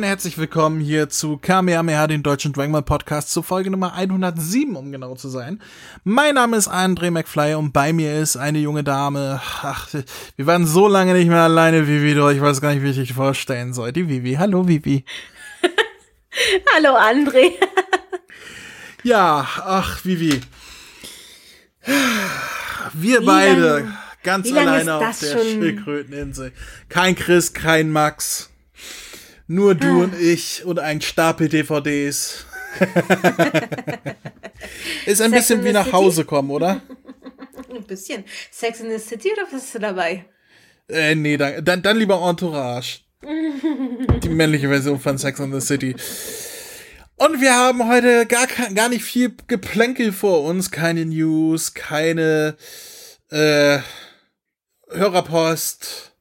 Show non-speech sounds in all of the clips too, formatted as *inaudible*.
Und herzlich willkommen hier zu Kamehameha, den deutschen Dragon Ball Podcast, zu Folge Nummer 107, um genau zu sein. Mein Name ist André McFly und bei mir ist eine junge Dame. Ach, wir waren so lange nicht mehr alleine, Vivi, doch ich weiß gar nicht, wie ich dich vorstellen soll. Die Vivi. Hallo, Vivi. *laughs* Hallo, André. *laughs* ja, ach, Vivi. Wir wie beide. Lang, ganz alleine auf der? Schildkröteninsel. Kein Chris, kein Max. Nur du ah. und ich und ein Stapel DVDs. *laughs* ist ein Sex bisschen wie nach City? Hause kommen, oder? *laughs* ein bisschen. Sex in the City oder was ist du dabei? Äh, nee, dann, dann, dann lieber Entourage. *laughs* Die männliche Version von Sex in the City. Und wir haben heute gar, gar nicht viel Geplänkel vor uns. Keine News, keine äh, Hörerpost,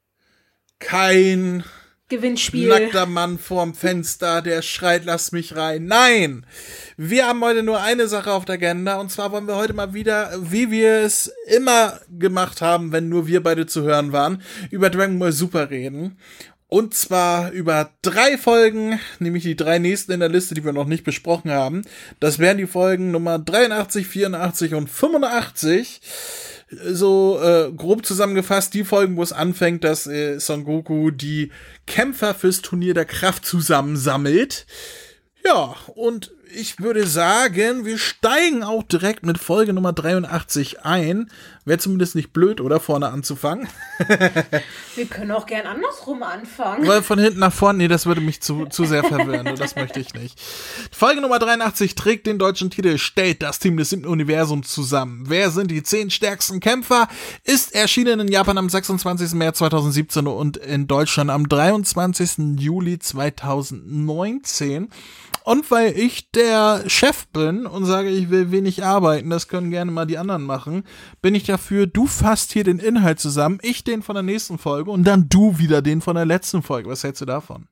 kein Gewinnspiel. Nackter Mann vorm Fenster, der schreit, lass mich rein. Nein! Wir haben heute nur eine Sache auf der Agenda und zwar wollen wir heute mal wieder, wie wir es immer gemacht haben, wenn nur wir beide zu hören waren, über Dragon Ball Super reden. Und zwar über drei Folgen, nämlich die drei nächsten in der Liste, die wir noch nicht besprochen haben. Das wären die Folgen Nummer 83, 84 und 85 so äh, grob zusammengefasst die Folgen, wo es anfängt, dass äh, Son Goku die Kämpfer fürs Turnier der Kraft zusammensammelt. Ja, und ich würde sagen, wir steigen auch direkt mit Folge Nummer 83 ein. Wäre zumindest nicht blöd, oder? Vorne anzufangen. *laughs* wir können auch gern andersrum anfangen. Weil von hinten nach vorne, nee, das würde mich zu, zu sehr verwirren. das möchte ich nicht. Folge Nummer 83 trägt den deutschen Titel Stellt das Team des siebten Universums zusammen. Wer sind die zehn stärksten Kämpfer? Ist erschienen in Japan am 26. März 2017 und in Deutschland am 23. Juli 2019. Und weil ich der Chef bin und sage, ich will wenig arbeiten, das können gerne mal die anderen machen, bin ich dafür, du fasst hier den Inhalt zusammen, ich den von der nächsten Folge und dann du wieder den von der letzten Folge. Was hältst du davon?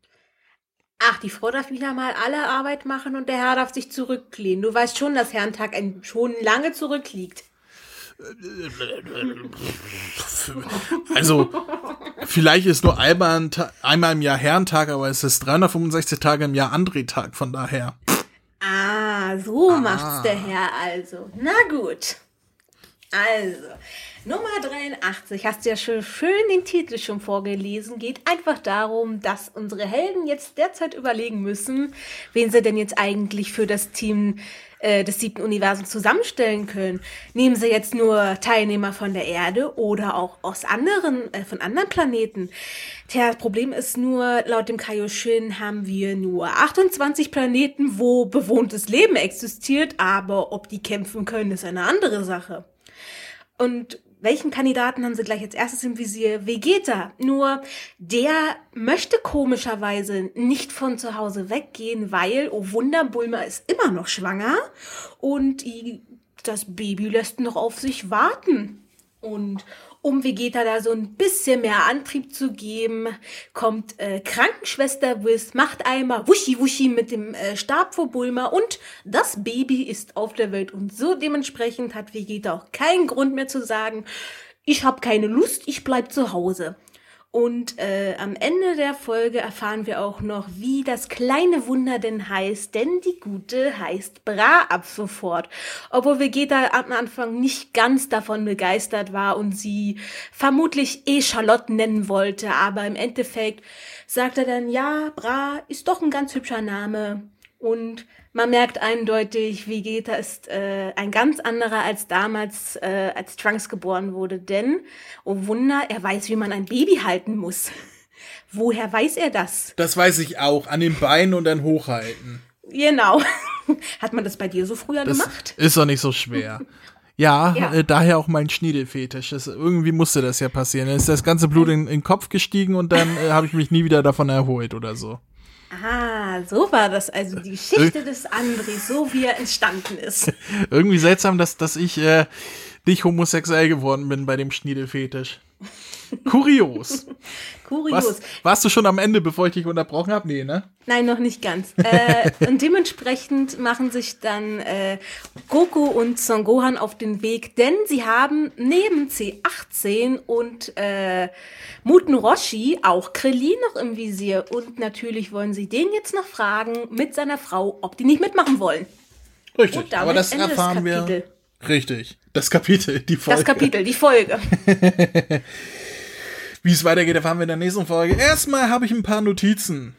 Ach, die Frau darf wieder mal alle Arbeit machen und der Herr darf sich zurücklehnen. Du weißt schon, dass Herrentag schon lange zurückliegt. Also, vielleicht ist nur einmal, einmal im Jahr Herrentag, aber es ist 365 Tage im Jahr André-Tag, von daher. Ah, so ah. macht's der Herr also. Na gut. Also, Nummer 83, hast du ja schon schön den Titel schon vorgelesen, geht einfach darum, dass unsere Helden jetzt derzeit überlegen müssen, wen sie denn jetzt eigentlich für das Team äh, des siebten Universums zusammenstellen können. Nehmen Sie jetzt nur Teilnehmer von der Erde oder auch aus anderen, äh, von anderen Planeten. Tja, das Problem ist nur, laut dem Kaioshin haben wir nur 28 Planeten, wo bewohntes Leben existiert, aber ob die kämpfen können, ist eine andere Sache. Und welchen Kandidaten haben sie gleich als erstes im Visier? Vegeta. Nur der möchte komischerweise nicht von zu Hause weggehen, weil, oh Wunder, Bulma ist immer noch schwanger und das Baby lässt noch auf sich warten. Und um Vegeta da so ein bisschen mehr Antrieb zu geben, kommt äh, Krankenschwester Wiss, macht einmal Wuschi Wuschi mit dem äh, Stab vor Bulma und das Baby ist auf der Welt. Und so dementsprechend hat Vegeta auch keinen Grund mehr zu sagen, ich habe keine Lust, ich bleib zu Hause. Und äh, am Ende der Folge erfahren wir auch noch, wie das kleine Wunder denn heißt, denn die Gute heißt Bra ab sofort. Obwohl Vegeta am Anfang nicht ganz davon begeistert war und sie vermutlich eh Charlotte nennen wollte, aber im Endeffekt sagt er dann, ja, Bra ist doch ein ganz hübscher Name. Und man merkt eindeutig, Vegeta ist äh, ein ganz anderer als damals, äh, als Trunks geboren wurde. Denn, oh Wunder, er weiß, wie man ein Baby halten muss. *laughs* Woher weiß er das? Das weiß ich auch. An den Beinen und dann hochhalten. Genau. *laughs* Hat man das bei dir so früher das gemacht? Ist doch nicht so schwer. Ja, ja. Äh, daher auch mein Schniedelfetisch. Das, irgendwie musste das ja passieren. Dann ist das ganze Blut in, in den Kopf gestiegen und dann äh, habe ich mich nie wieder davon erholt oder so. Ah, so war das also die Geschichte des André, so wie er entstanden ist. *laughs* Irgendwie seltsam, dass, dass ich äh, nicht homosexuell geworden bin bei dem Schniedelfetisch. Kurios. Kurios. Was, warst du schon am Ende, bevor ich dich unterbrochen habe? Nee, ne? Nein, noch nicht ganz. äh, und dementsprechend machen sich dann äh, Goku und Son Gohan auf den Weg, denn sie haben neben C18 und äh, Muten Roshi auch Krillin noch im Visier. Und natürlich wollen sie den jetzt noch fragen mit seiner Frau, ob die nicht mitmachen wollen. Richtig, aber das erfahren wir. Richtig. Das Kapitel, die Folge. Das Kapitel, die Folge. *laughs* Wie es weitergeht, erfahren wir in der nächsten Folge. Erstmal habe ich ein paar Notizen.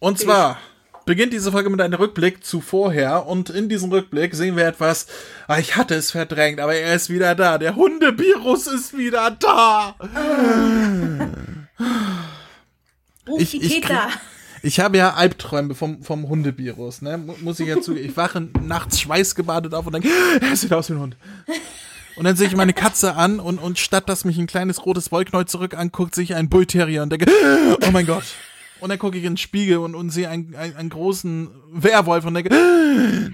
Und zwar beginnt diese Folge mit einem Rückblick zu vorher und in diesem Rückblick sehen wir etwas, ah, ich hatte es verdrängt, aber er ist wieder da. Der Hundebirus ist wieder da. *laughs* Ruf Ich- die ich Peter. Ich habe ja Albträume vom, vom Hundebirus, ne? Mu- Muss ich ja zugeben. Ich wache nachts schweißgebadet auf und denke, er sieht aus wie ein Hund. Und dann sehe ich meine Katze an und, und statt dass mich ein kleines rotes Wollknäuel zurück anguckt, sehe ich einen Bullterrier und denke, oh mein Gott. Und dann gucke ich in den Spiegel und, und sehe einen, einen, einen großen Werwolf und denke,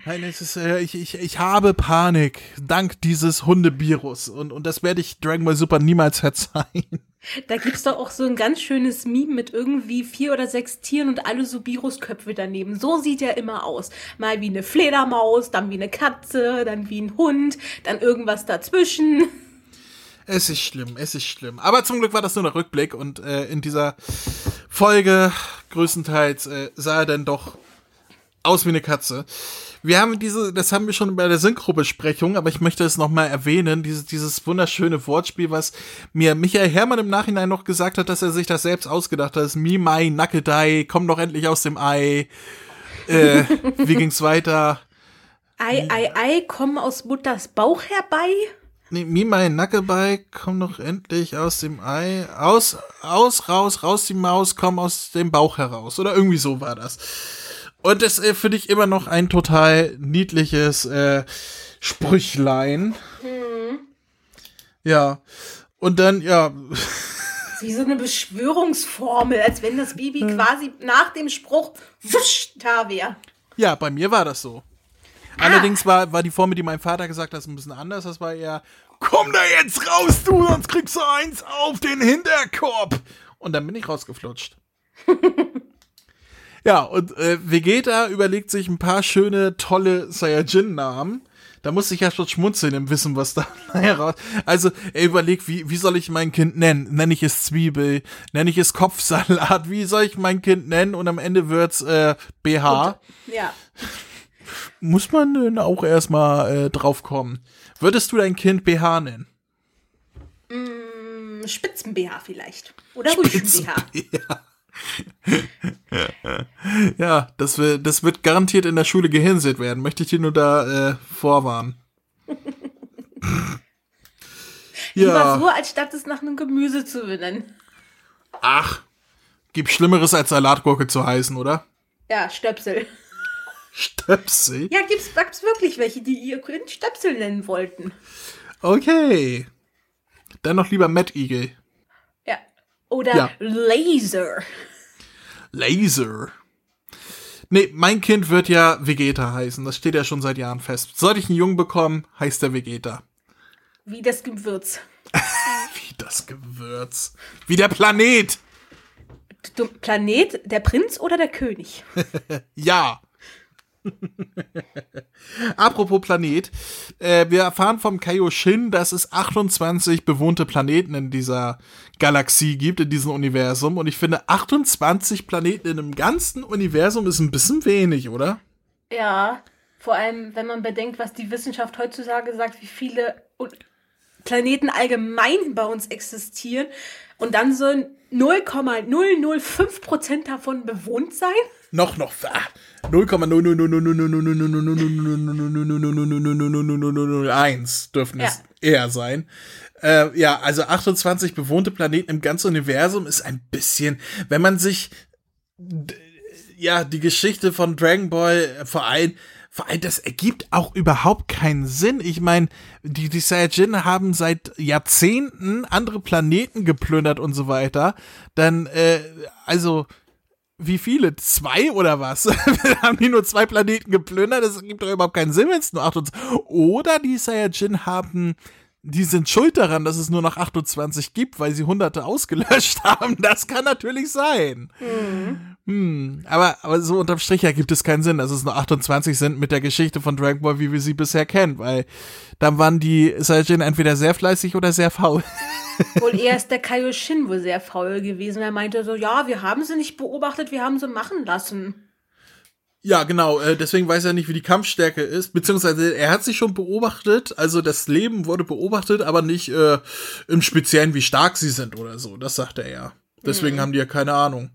nein, es ist, äh, ich, ich, ich habe Panik dank dieses Hundebirus. Und, und das werde ich Dragon Ball Super niemals verzeihen. Da gibt's doch auch so ein ganz schönes Meme mit irgendwie vier oder sechs Tieren und alle so Virusköpfe daneben. So sieht er immer aus. Mal wie eine Fledermaus, dann wie eine Katze, dann wie ein Hund, dann irgendwas dazwischen. Es ist schlimm, es ist schlimm. Aber zum Glück war das nur der Rückblick und äh, in dieser Folge größtenteils äh, sah er dann doch aus wie eine Katze. Wir haben diese, das haben wir schon bei der Synchro-Besprechung, aber ich möchte es nochmal erwähnen, dieses, dieses wunderschöne Wortspiel, was mir Michael Herrmann im Nachhinein noch gesagt hat, dass er sich das selbst ausgedacht hat. Das Mi Mai Nackedei, komm doch endlich aus dem Ei. Äh, *laughs* wie ging's weiter? Ei, ei, ei, komm aus Mutters Bauch herbei. Nee, Mimai Nackebei, komm doch endlich aus dem Ei. Aus, aus, raus, raus die Maus, komm aus dem Bauch heraus. Oder irgendwie so war das. Und das äh, finde ich immer noch ein total niedliches äh, Sprüchlein. Ja. Und dann, ja, *laughs* Wie so eine Beschwörungsformel, als wenn das Baby quasi nach dem Spruch wusch da wäre. ja, bei mir war das so. Allerdings war, war die Formel, die mein Vater gesagt hat, ein bisschen anders. Das war eher, komm da jetzt raus, du, sonst kriegst du eins auf den Hinterkopf. Und dann bin ich rausgeflutscht. *laughs* ja, und äh, Vegeta überlegt sich ein paar schöne, tolle Saiyajin-Namen. Da musste ich ja schon schmunzeln im Wissen, was da *laughs* heraus. Also, er überlegt, wie, wie soll ich mein Kind nennen? Nenne ich es Zwiebel? Nenne ich es Kopfsalat? Wie soll ich mein Kind nennen? Und am Ende wird's äh, BH. Ja. *laughs* Muss man denn auch erstmal äh, drauf kommen? Würdest du dein Kind BH nennen? Spitzen-BH vielleicht. Oder Rüschen-BH. *laughs* Ja, das, will, das wird garantiert in der Schule gehänselt werden. Möchte ich dir nur da äh, vorwarnen. *laughs* Lieber ja, so, als statt es nach einem Gemüse zu benennen. ach, gibt Schlimmeres als Salatgurke zu heißen, oder? Ja, Stöpsel. *laughs* Stöpsel? Ja, gibt's, gibt's wirklich welche, die ihr Kind Stöpsel nennen wollten. Okay. Dann noch lieber Eagle. Ja. Oder Ja. Laser. Laser. Nee, mein Kind wird ja Vegeta heißen. Das steht ja schon seit Jahren fest. Sollte ich einen Jungen bekommen, heißt er Vegeta. Wie das Gewürz. *laughs* Wie das Gewürz. Wie der Planet. Du, Planet, der Prinz oder der König? *laughs* Ja. *laughs* Apropos Planet, äh, wir erfahren vom Kaioshin, dass es 28 bewohnte Planeten in dieser Galaxie gibt, in diesem Universum. Und ich finde, 28 Planeten in einem ganzen Universum ist ein bisschen wenig, oder? Ja. Vor allem, wenn man bedenkt, was die Wissenschaft heutzutage sagt, wie viele Planeten allgemein bei uns existieren. Und dann sollen 0,005% davon bewohnt sein? Noch, noch. ah, 0,000000000000001 dürften es eher sein. Äh, ja, also 28 bewohnte Planeten im ganzen Universum ist ein bisschen, wenn man sich ja die Geschichte von Dragon Ball äh, vor allem vor allem, das ergibt auch überhaupt keinen Sinn. Ich meine, die, die Saiyajin haben seit Jahrzehnten andere Planeten geplündert und so weiter. Dann, äh, also, wie viele? Zwei oder was? *laughs* haben die nur zwei Planeten geplündert? Das ergibt doch überhaupt keinen Sinn, wenn es nur acht und Oder die Saiyajin haben die sind schuld daran, dass es nur noch 28 gibt, weil sie hunderte ausgelöscht *laughs* haben. Das kann natürlich sein. Mhm. Hm, aber, aber so unterm Strich ergibt es keinen Sinn, dass es nur 28 sind mit der Geschichte von Dragon Ball, wie wir sie bisher kennen, weil dann waren die Saiyajin entweder sehr fleißig oder sehr faul. *laughs* Wohl eher ist der Kaioshin wohl sehr faul gewesen. Er meinte so, ja, wir haben sie nicht beobachtet, wir haben sie machen lassen. Ja, genau. Äh, deswegen weiß er nicht, wie die Kampfstärke ist. Beziehungsweise er hat sich schon beobachtet. Also das Leben wurde beobachtet, aber nicht äh, im Speziellen, wie stark sie sind oder so. Das sagte er ja. Deswegen mhm. haben die ja keine Ahnung.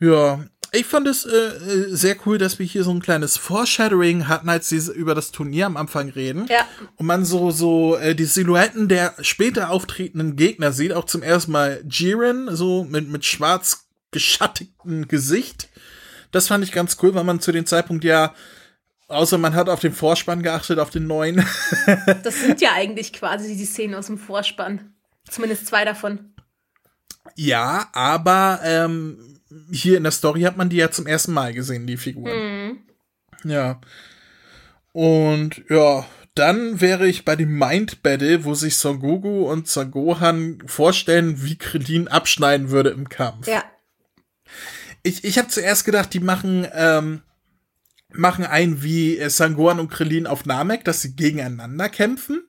Ja, ich fand es äh, äh, sehr cool, dass wir hier so ein kleines Foreshadowing hatten, als sie über das Turnier am Anfang reden. Ja. Und man so, so äh, die Silhouetten der später auftretenden Gegner sieht. Auch zum ersten Mal Jiren, so mit, mit schwarz geschattigtem Gesicht. Das fand ich ganz cool, weil man zu dem Zeitpunkt ja, außer man hat auf den Vorspann geachtet, auf den neuen. *laughs* das sind ja eigentlich quasi die Szenen aus dem Vorspann. Zumindest zwei davon. Ja, aber ähm, hier in der Story hat man die ja zum ersten Mal gesehen, die Figuren. Mhm. Ja. Und ja, dann wäre ich bei dem Mind Battle, wo sich Son Goku und Son Gohan vorstellen, wie Krillin abschneiden würde im Kampf. Ja ich, ich habe zuerst gedacht, die machen, ähm, machen ein wie äh, Sangoran und Krillin auf Namek, dass sie gegeneinander kämpfen.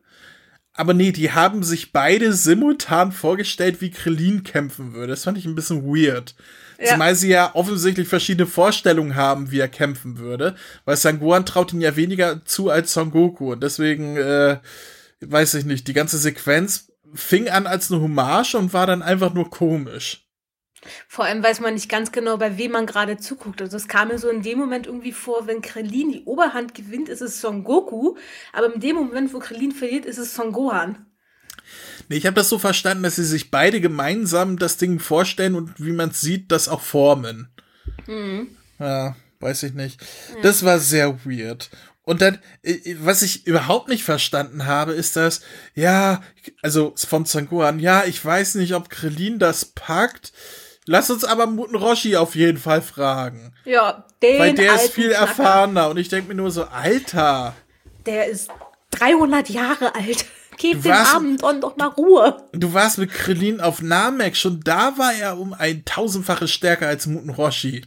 Aber nee, die haben sich beide simultan vorgestellt, wie Krillin kämpfen würde. Das fand ich ein bisschen weird. Ja. Zumal sie ja offensichtlich verschiedene Vorstellungen haben, wie er kämpfen würde. Weil Sangoran traut ihn ja weniger zu als Son Goku. Und deswegen, äh, weiß ich nicht, die ganze Sequenz fing an als eine Hommage und war dann einfach nur komisch. Vor allem weiß man nicht ganz genau, bei wem man gerade zuguckt. Also es kam mir so in dem Moment irgendwie vor, wenn Krillin die Oberhand gewinnt, ist es Son Goku, aber in dem Moment, wo Krillin verliert, ist es Son Gohan. Nee, ich habe das so verstanden, dass sie sich beide gemeinsam das Ding vorstellen und wie man sieht, das auch formen. Mhm. Ja, weiß ich nicht. Ja. Das war sehr weird. Und dann, was ich überhaupt nicht verstanden habe, ist das, ja, also von Zanguan, ja, ich weiß nicht, ob Krillin das packt. Lass uns aber Muten Roshi auf jeden Fall fragen. Ja, den Weil der ist viel Knacker. erfahrener und ich denke mir nur so, Alter. Der ist 300 Jahre alt. Gib dem Abend und doch mal Ruhe. Du warst mit Krillin auf Namek, schon da war er um ein tausendfaches stärker als Muten Roshi.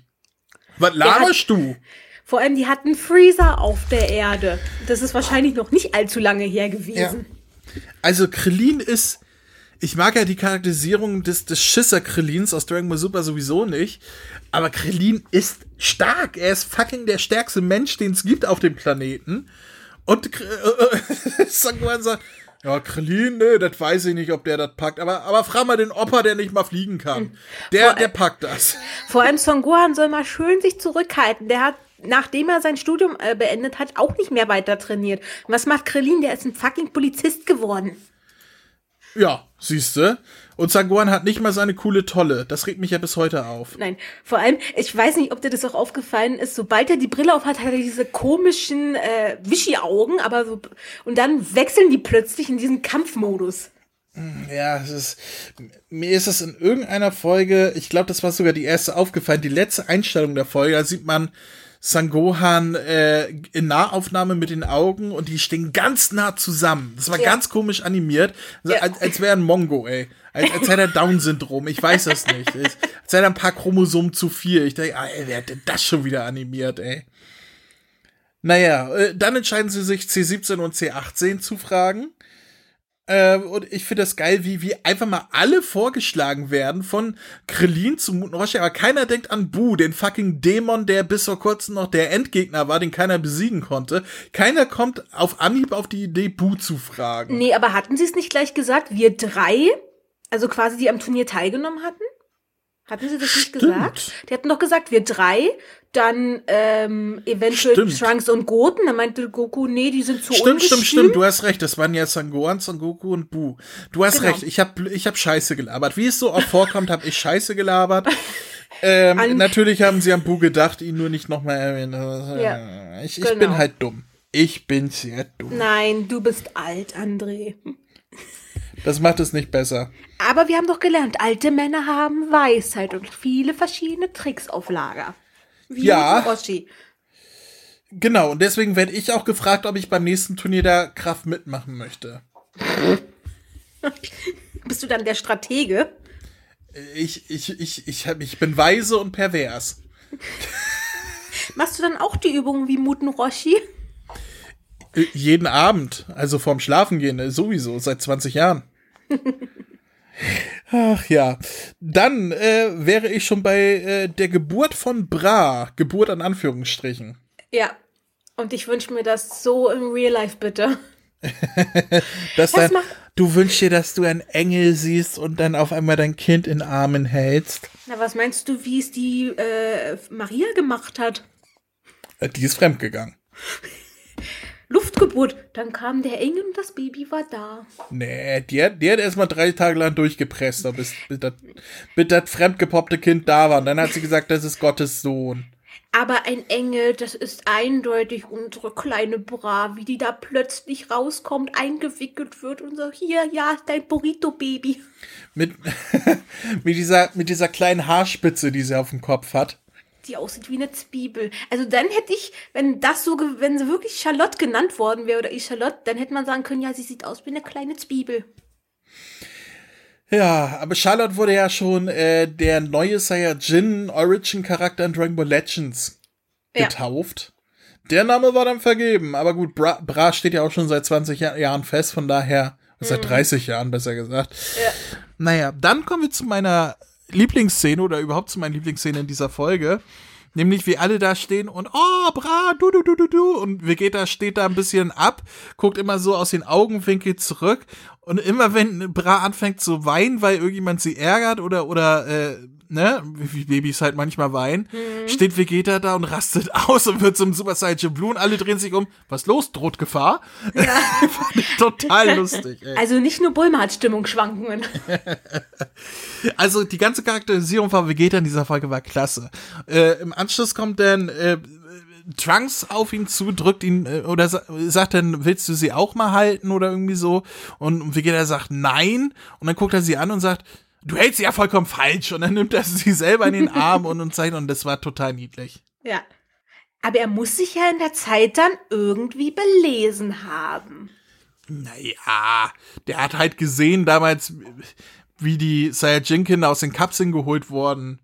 Was laberst du? Vor allem, die hatten Freezer auf der Erde. Das ist wahrscheinlich noch nicht allzu lange her gewesen. Ja. Also Krillin ist ich mag ja die Charakterisierung des, des Schisser Krillins aus Dragon Ball Super sowieso nicht. Aber Krillin ist stark. Er ist fucking der stärkste Mensch, den es gibt auf dem Planeten. Und äh, *laughs* äh, Sanguan sagt, ja, Krillin, ne, das weiß ich nicht, ob der das packt. Aber, aber frag mal den Opa, der nicht mal fliegen kann. Hm. Der, der packt das. *laughs* Vor allem Son Gohan soll mal schön sich zurückhalten. Der hat, nachdem er sein Studium äh, beendet hat, auch nicht mehr weiter trainiert. Und was macht Krillin? Der ist ein fucking Polizist geworden. Ja, siehste. Und Sanguan hat nicht mal seine coole Tolle. Das regt mich ja bis heute auf. Nein, vor allem, ich weiß nicht, ob dir das auch aufgefallen ist, sobald er die Brille auf hat, hat er diese komischen äh, Wischi-Augen, aber so, und dann wechseln die plötzlich in diesen Kampfmodus. Hm, ja, es ist, mir ist es in irgendeiner Folge, ich glaube, das war sogar die erste aufgefallen, die letzte Einstellung der Folge, da sieht man Sangohan äh, in Nahaufnahme mit den Augen und die stehen ganz nah zusammen. Das war ja. ganz komisch animiert. Also, ja. Als, als wäre ein Mongo, ey. Als, als hätte er Down-Syndrom. Ich weiß das nicht. Als hätte er ein paar Chromosomen zu viel. Ich denke, ah, ey, wer hat denn das schon wieder animiert, ey? Naja, äh, dann entscheiden sie sich C17 und C18 zu fragen. Äh, und ich finde das geil, wie, wie einfach mal alle vorgeschlagen werden, von Krillin zu Muten Roshi, aber keiner denkt an Bu, den fucking Dämon, der bis vor kurzem noch der Endgegner war, den keiner besiegen konnte. Keiner kommt auf Anhieb auf die Idee, Bu zu fragen. Nee, aber hatten sie es nicht gleich gesagt? Wir drei, also quasi die am Turnier teilgenommen hatten? Hatten sie das nicht Stimmt. gesagt? Die hatten doch gesagt, wir drei, dann ähm, eventuell stimmt. Trunks und Goten. Da meinte Goku, nee, die sind zu Stimmt, ungestüm. stimmt, stimmt. Du hast recht. Das waren ja Sangohan, Son Goku und Bu. Du hast genau. recht. Ich habe ich hab Scheiße gelabert. Wie es so oft vorkommt, habe ich Scheiße gelabert. *laughs* ähm, natürlich haben sie an Bu gedacht, ihn nur nicht nochmal erwähnt. Ja, ich, ich genau. bin halt dumm. Ich bin sehr dumm. Nein, du bist alt, André. Das macht es nicht besser. Aber wir haben doch gelernt, alte Männer haben Weisheit und viele verschiedene Tricks auf Lager. Wie ja. Roshi. Genau, und deswegen werde ich auch gefragt, ob ich beim nächsten Turnier der Kraft mitmachen möchte. *laughs* Bist du dann der Stratege? Ich, ich, ich, ich, hab, ich bin weise und pervers. Machst du dann auch die Übungen wie Muten Roshi? Äh, Jeden Abend, also vorm Schlafengehen, äh, sowieso, seit 20 Jahren. *laughs* Ach ja. Dann äh, wäre ich schon bei äh, der Geburt von Bra. Geburt an Anführungsstrichen. Ja. Und ich wünsche mir das so im Real Life, bitte. *laughs* Das macht- du wünschst dir, dass du einen Engel siehst und dann auf einmal dein Kind in Armen hältst. Na, was meinst du, wie es die äh, Maria gemacht hat? Äh, Die ist fremdgegangen. *laughs* Luftgeburt. Dann kam der Engel und das Baby war da. Nee, die hat, die hat erstmal drei Tage lang durchgepresst, bis, bis, das, bis das fremdgepoppte Kind da war. Und dann hat sie gesagt, das ist Gottes Sohn. Aber ein Engel, das ist eindeutig unsere kleine Bra, wie die da plötzlich rauskommt, eingewickelt wird und so, hier, ja, dein Burrito-Baby. Mit, *laughs* mit, dieser, mit dieser kleinen Haarspitze, die sie auf dem Kopf hat. Die aussieht wie eine Zwiebel. Also dann hätte ich, wenn das so, wenn sie wirklich Charlotte genannt worden wäre oder ich Charlotte, dann hätte man sagen können, ja, sie sieht aus wie eine kleine Zwiebel. Ja, aber Charlotte wurde ja schon äh, der neue Saiyajin Origin Charakter in Dragon Ball Legends Ja. getauft. Der Name war dann vergeben, aber gut, Bra, Bra steht ja auch schon seit 20 Jahr, Jahren fest, von daher, seit 30 Jahren besser gesagt. Ja. Naja, dann kommen wir zu meiner Lieblingsszene oder überhaupt zu meiner Lieblingsszene in dieser Folge. Nämlich, wie alle da stehen und, oh, bra, du, du, du, du, du. Und Vegeta steht da ein bisschen ab, guckt immer so aus den Augenwinkel zurück. Und immer wenn Bra anfängt zu weinen, weil irgendjemand sie ärgert oder, oder, äh, ne, wie Babys halt manchmal weinen, steht Vegeta da und rastet *laughs* aus und wird zum Super Saiyan Blue und alle drehen sich um. Was los? Droht Gefahr? *laughs* Fand ich total lustig, ey. Also nicht nur Bulma hat Stimmungsschwankungen. *laughs* Also die ganze Charakterisierung von Vegeta in dieser Folge war klasse. Äh, Im Anschluss kommt dann äh, Trunks auf ihn zu, drückt ihn äh, oder sa sagt dann, willst du sie auch mal halten oder irgendwie so? Und Vegeta sagt nein und dann guckt er sie an und sagt, du hältst sie ja vollkommen falsch und dann nimmt er *laughs* sie selber in den Arm und, und zeigt und das war total niedlich. Ja. Aber er muss sich ja in der Zeit dann irgendwie belesen haben. Naja, der hat halt gesehen damals, wie die Saiyajin-Kinder aus den Kapseln geholt wurden.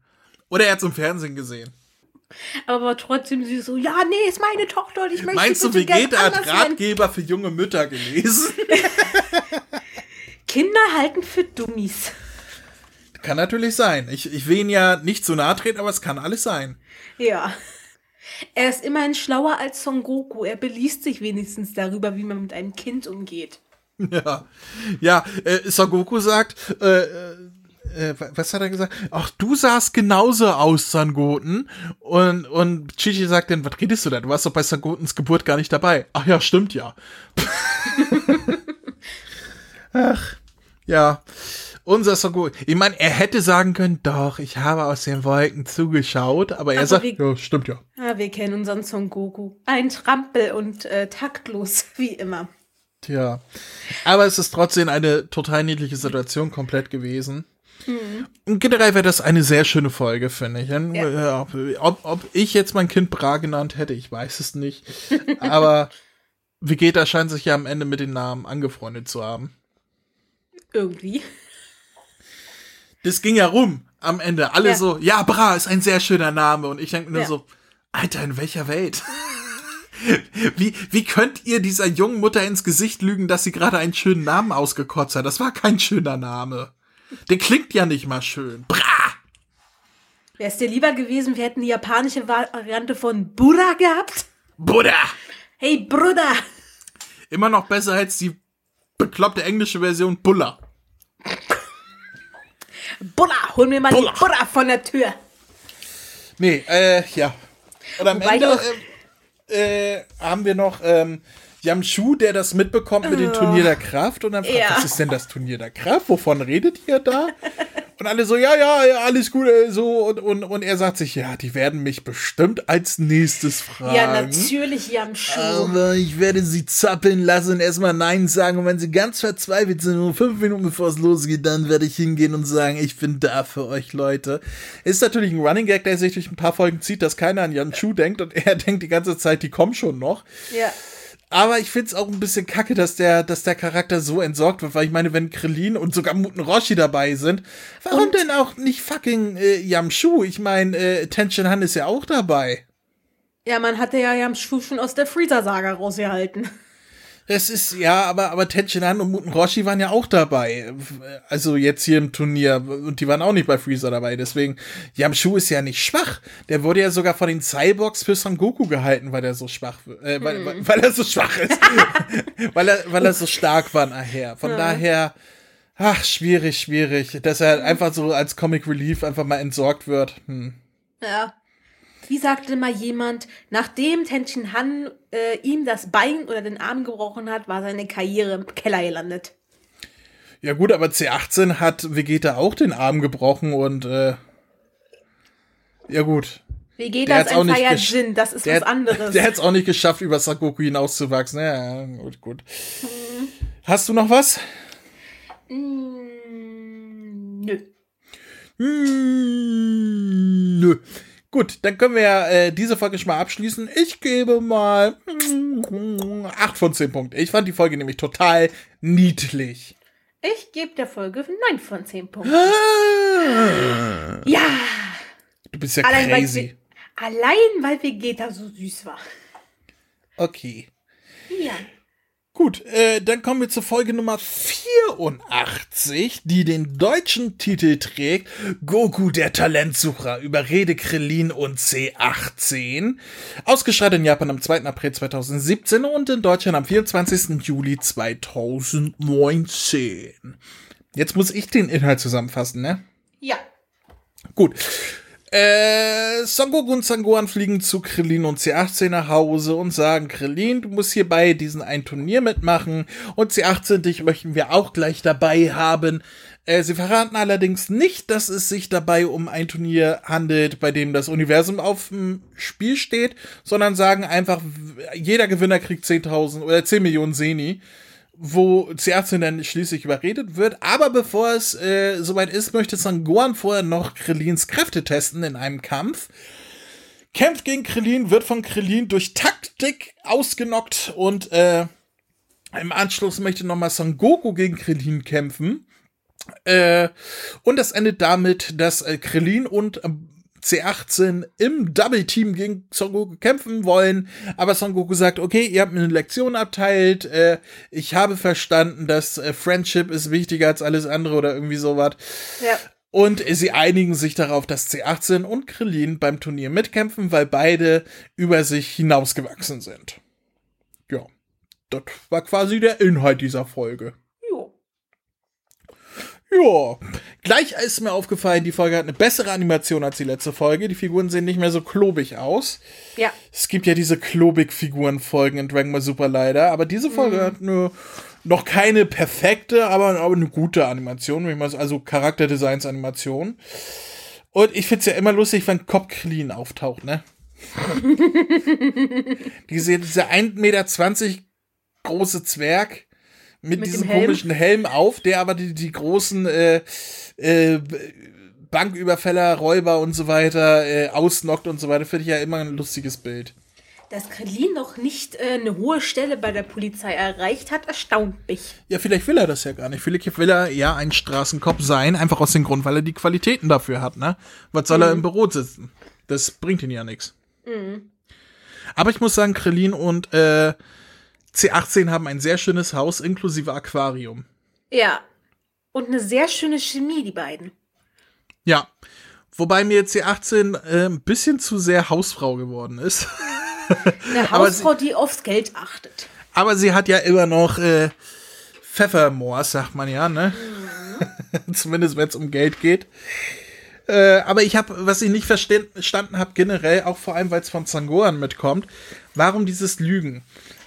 Oder er hat es im Fernsehen gesehen. Aber trotzdem sie so, ja, nee, ist meine Tochter und ich möchte Meinst du, bitte gern Vegeta hat. Ratgeber für junge Mütter gelesen? *laughs* Kinder halten für Dummies. kann natürlich sein. Ich, ich will ihn ja nicht zu nahe treten, aber es kann alles sein. Ja. Er ist immerhin schlauer als Son Goku. Er beliest sich wenigstens darüber, wie man mit einem Kind umgeht. Ja, ja äh, Son Goku sagt, äh, äh, was hat er gesagt? Ach, du sahst genauso aus, Son Goten. Und, und Chichi sagt dann, was redest du da? Du warst doch bei Son Gotens Geburt gar nicht dabei. Ach ja, stimmt ja. *laughs* Ach, ja. Unser Son Goku. Ich meine, er hätte sagen können, doch, ich habe aus den Wolken zugeschaut, aber er Aber sagt, ja, stimmt ja. Ah, wir kennen unseren Son Goku. Ein Trampel und äh, taktlos, *laughs* wie immer. Tja. Aber es ist trotzdem eine total niedliche Situation komplett gewesen. Und generell wäre das eine sehr schöne Folge, finde ich. Ja. äh, Ob, ob ich jetzt mein Kind Bra genannt hätte, ich weiß es nicht. Aber *laughs* Vegeta scheint sich ja am Ende mit den Namen angefreundet zu haben. Irgendwie. Das ging ja rum am Ende. Alle Ja. so, ja, Bra ist ein sehr schöner Name. Und ich denke mir nur Ja. so, Alter, in welcher Welt? *laughs* Wie, wie könnt ihr dieser jungen Mutter ins Gesicht lügen, dass sie gerade einen schönen Namen ausgekotzt hat? Das war kein schöner Name. Der klingt ja nicht mal schön. Bra! Wäre es dir lieber gewesen, wir hätten die japanische Variante von Buddha gehabt? Buddha! Hey, Bruder! Immer noch besser als die bekloppte englische Version Bulla. Buddha! Hol mir mal Buddha. die Buddha von der Tür. Nee, äh, ja. Und am Wobei Ende äh, äh, haben wir noch ähm, Yamchu, der das mitbekommt mit dem Turnier der Kraft und dann fragt, Ja. was ist denn das Turnier der Kraft? Wovon redet ihr da? Und alle so, ja, ja, ja, alles gut, äh, so. Und, und, und er sagt sich, ja, die werden mich bestimmt als nächstes fragen. Ja, natürlich, Yamshu. Aber ich werde sie zappeln lassen und erstmal Nein sagen. Und wenn sie ganz verzweifelt sind, nur fünf Minuten bevor es losgeht, dann werde ich hingehen und sagen, ich bin da für euch, Leute. Ist natürlich ein Running Gag, der sich durch ein paar Folgen zieht, dass keiner an Jan Chu denkt und *laughs* er denkt die ganze Zeit, die kommen schon noch. ja. Aber ich find's auch ein bisschen kacke, dass der, dass der Charakter so entsorgt wird, weil ich meine, wenn Krillin und sogar Muten Roshi dabei sind, warum Und- denn auch nicht fucking äh, Yamshu? Ich meine, äh, Tenshin Han ist ja auch dabei. Ja, man hatte ja am Schuh schon aus der Freezer-Saga rausgehalten. Das ist, ja, aber, aber Tenshin Han und Muten Roshi waren ja auch dabei. Also jetzt hier im Turnier. Und die waren auch nicht bei Freezer dabei. Deswegen, Yamshu ist ja nicht schwach. Der wurde ja sogar von den Cyborgs für Son Goku gehalten, weil er so schwach, äh, weil, weil, weil er so schwach ist. *laughs* weil er, weil er so stark war nachher. Von daher, ach, schwierig, schwierig. Dass er einfach so als Comic Relief einfach mal entsorgt wird. Hm. Ja. Wie sagte mal jemand, nachdem Tenshin Han äh, ihm das Bein oder den Arm gebrochen hat, war seine Karriere im Keller gelandet. Ja gut, aber C18 hat Vegeta auch den Arm gebrochen und, äh, ja gut. Vegeta ist ein Saiyajin, das ist Der, was anderes. der hat es auch nicht geschafft, über Sagoku hinauszuwachsen. Ja, gut, gut. Hast du noch was? Mm, nö. Hm, nö. Gut, dann können wir ja äh, diese Folge schon mal abschließen. Ich gebe mal 8 von 10 Punkten. Ich fand die Folge nämlich total niedlich. Ich gebe der Folge 9 von 10 Punkten. Ah, Ja, du bist ja allein weil, crazy. Ve- allein weil Vegeta so süß war. Okay. Ja. Gut, äh, dann kommen wir zur Folge Nummer 84, die den deutschen Titel trägt Goku der Talentsucher, überrede Krillin und C18. Ausgestrahlt in Japan am 2. April 2017 und in Deutschland am 24. Juli 2019. Jetzt muss ich den Inhalt zusammenfassen, ne? Ja. Gut. Äh, Son Goku und Sangohan fliegen zu Krillin und C18 nach Hause und sagen, Krillin, du musst hier bei diesen ein Turnier mitmachen und C18, dich möchten wir auch gleich dabei haben. Äh, sie verraten allerdings nicht, dass es sich dabei um ein Turnier handelt, bei dem das Universum auf dem Spiel steht, sondern sagen einfach, jeder Gewinner kriegt 10.000 oder 10 Millionen Seni wo C18 dann schließlich überredet wird. Aber bevor es äh, soweit ist, möchte Sangohan vorher noch Krillins Kräfte testen in einem Kampf. Kämpft gegen Krillin, wird von Krillin durch Taktik ausgenockt und äh, im Anschluss möchte nochmal Son Goku gegen Krillin kämpfen. Äh, und das endet damit, dass äh, Krillin und ähm, C18 im Double Team gegen Son Goku kämpfen wollen, aber Son Goku sagt, okay, ihr habt mir eine Lektion erteilt, äh, ich habe verstanden, dass äh, Friendship ist wichtiger als alles andere oder irgendwie sowas. Ja. Und sie einigen sich darauf, dass C18 und Krillin beim Turnier mitkämpfen, weil beide über sich hinausgewachsen sind. Ja, das war quasi der Inhalt dieser Folge. Ja, gleich ist mir aufgefallen, die Folge hat eine bessere Animation als die letzte Folge. Die Figuren sehen nicht mehr so klobig aus. Ja. Es gibt ja diese klobig-Figuren-Folgen in Dragon Ball Super leider, aber diese Folge hat eine, noch keine perfekte, aber, aber eine gute Animation, wenn ich mal so- also Charakterdesigns-Animation. Und ich find's ja immer lustig, wenn Cop Clean auftaucht, ne? *laughs* diese, dieser 1,20 Meter große Zwerg mit, Mit diesem Helm. komischen Helm auf, der aber die, die großen äh, äh, Banküberfäller, Räuber und so weiter äh, ausnockt und so weiter, finde ich ja immer ein lustiges Bild. Dass Krillin noch nicht äh, eine hohe Stelle bei der Polizei erreicht hat, erstaunt mich. Ja, vielleicht will er das ja gar nicht. Vielleicht will er ja ein Straßenkopf sein, einfach aus dem Grund, weil er die Qualitäten dafür hat, ne? Was soll er im Büro sitzen? Das bringt ihn ja nichts. Aber ich muss sagen, Krillin und äh, C18 haben ein sehr schönes Haus inklusive Aquarium. Ja. Und eine sehr schöne Chemie, die beiden. Ja. Wobei mir C18 äh, ein bisschen zu sehr Hausfrau geworden ist. *laughs* Eine *laughs* Hausfrau, die aufs Geld achtet. Aber sie hat ja immer noch äh, Pfeffermoors, sagt man ja, ne? *laughs* Zumindest wenn es um Geld geht. Äh, aber ich habe, was ich nicht verstanden habe, generell, auch vor allem, weil es von Zangoran mitkommt, warum dieses Lügen?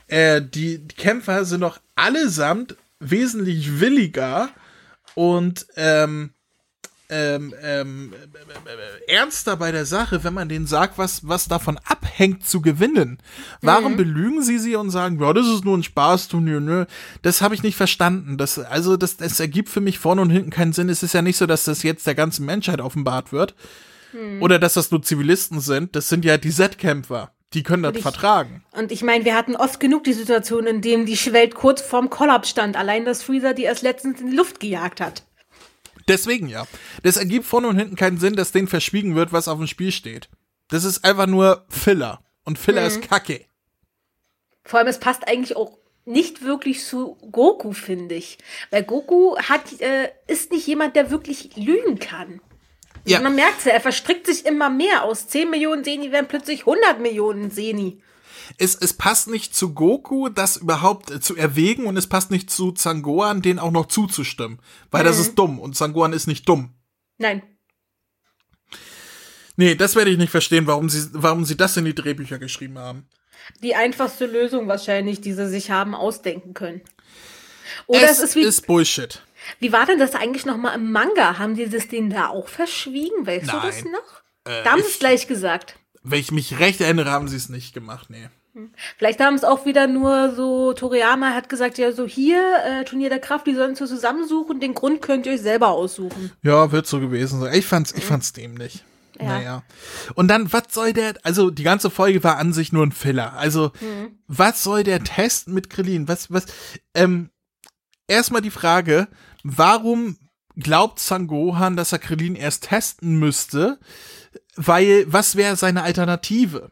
Äh, die, die Kämpfer sind doch allesamt wesentlich williger und ähm, ähm, ähm, äh, ernster bei der Sache, wenn man denen sagt, was, was davon abhängt zu gewinnen. Warum belügen sie sie und sagen, ja, das ist nur ein Spaßturnier, ne? Das habe ich nicht verstanden. Das, also, das, das ergibt für mich vorne und hinten keinen Sinn. Es ist ja nicht so, dass das jetzt der ganzen Menschheit offenbart wird. Oder dass das nur Zivilisten sind. Das sind ja die Z-Kämpfer. Die können das ich- vertragen. Und ich meine, wir hatten oft genug die Situation, in dem die Welt kurz vorm Kollaps stand. Allein, dass Freezer die erst letztens in die Luft gejagt hat. Deswegen ja. Das ergibt vorne und hinten keinen Sinn, dass denen verschwiegen wird, was auf dem Spiel steht. Das ist einfach nur Filler. Und Filler Mhm. ist Kacke. Vor allem, es passt eigentlich auch nicht wirklich zu Goku, finde ich. Weil Goku hat, äh, ist nicht jemand, der wirklich lügen kann. Ja. Man merkt ja, er verstrickt sich immer mehr. Aus 10 Millionen Seni werden plötzlich 100 Millionen Seni. Es, es passt nicht zu Goku, das überhaupt äh, zu erwägen und es passt nicht zu Zangoan, den auch noch zuzustimmen. Weil das ist dumm und Zangoan ist nicht dumm. Nein. Nee, das werde ich nicht verstehen, warum sie, warum sie das in die Drehbücher geschrieben haben. Die einfachste Lösung wahrscheinlich, die sie sich haben ausdenken können. Oder es, ist wie, ist Bullshit. Wie war denn das eigentlich nochmal im Manga? Haben die das denen da auch verschwiegen? Weißt du das Nein. noch? Äh, da haben sie es gleich gesagt. Wenn ich mich recht erinnere, haben sie es nicht gemacht, nee. Vielleicht haben es auch wieder nur so, Toriyama hat gesagt, ja, so hier, äh, Turnier der Kraft, die sollen es so zusammensuchen, den Grund könnt ihr euch selber aussuchen. Ja, wird so gewesen sein. Ich fand's, ich fand's dämlich. Ja. Naja. Und dann, was soll der, also die ganze Folge war an sich nur ein Filler. Also, was soll der Test mit Krillin? Was, was, ähm, erstmal die Frage, warum glaubt Sangohan, dass er Krillin erst testen müsste? Weil, was wäre seine Alternative?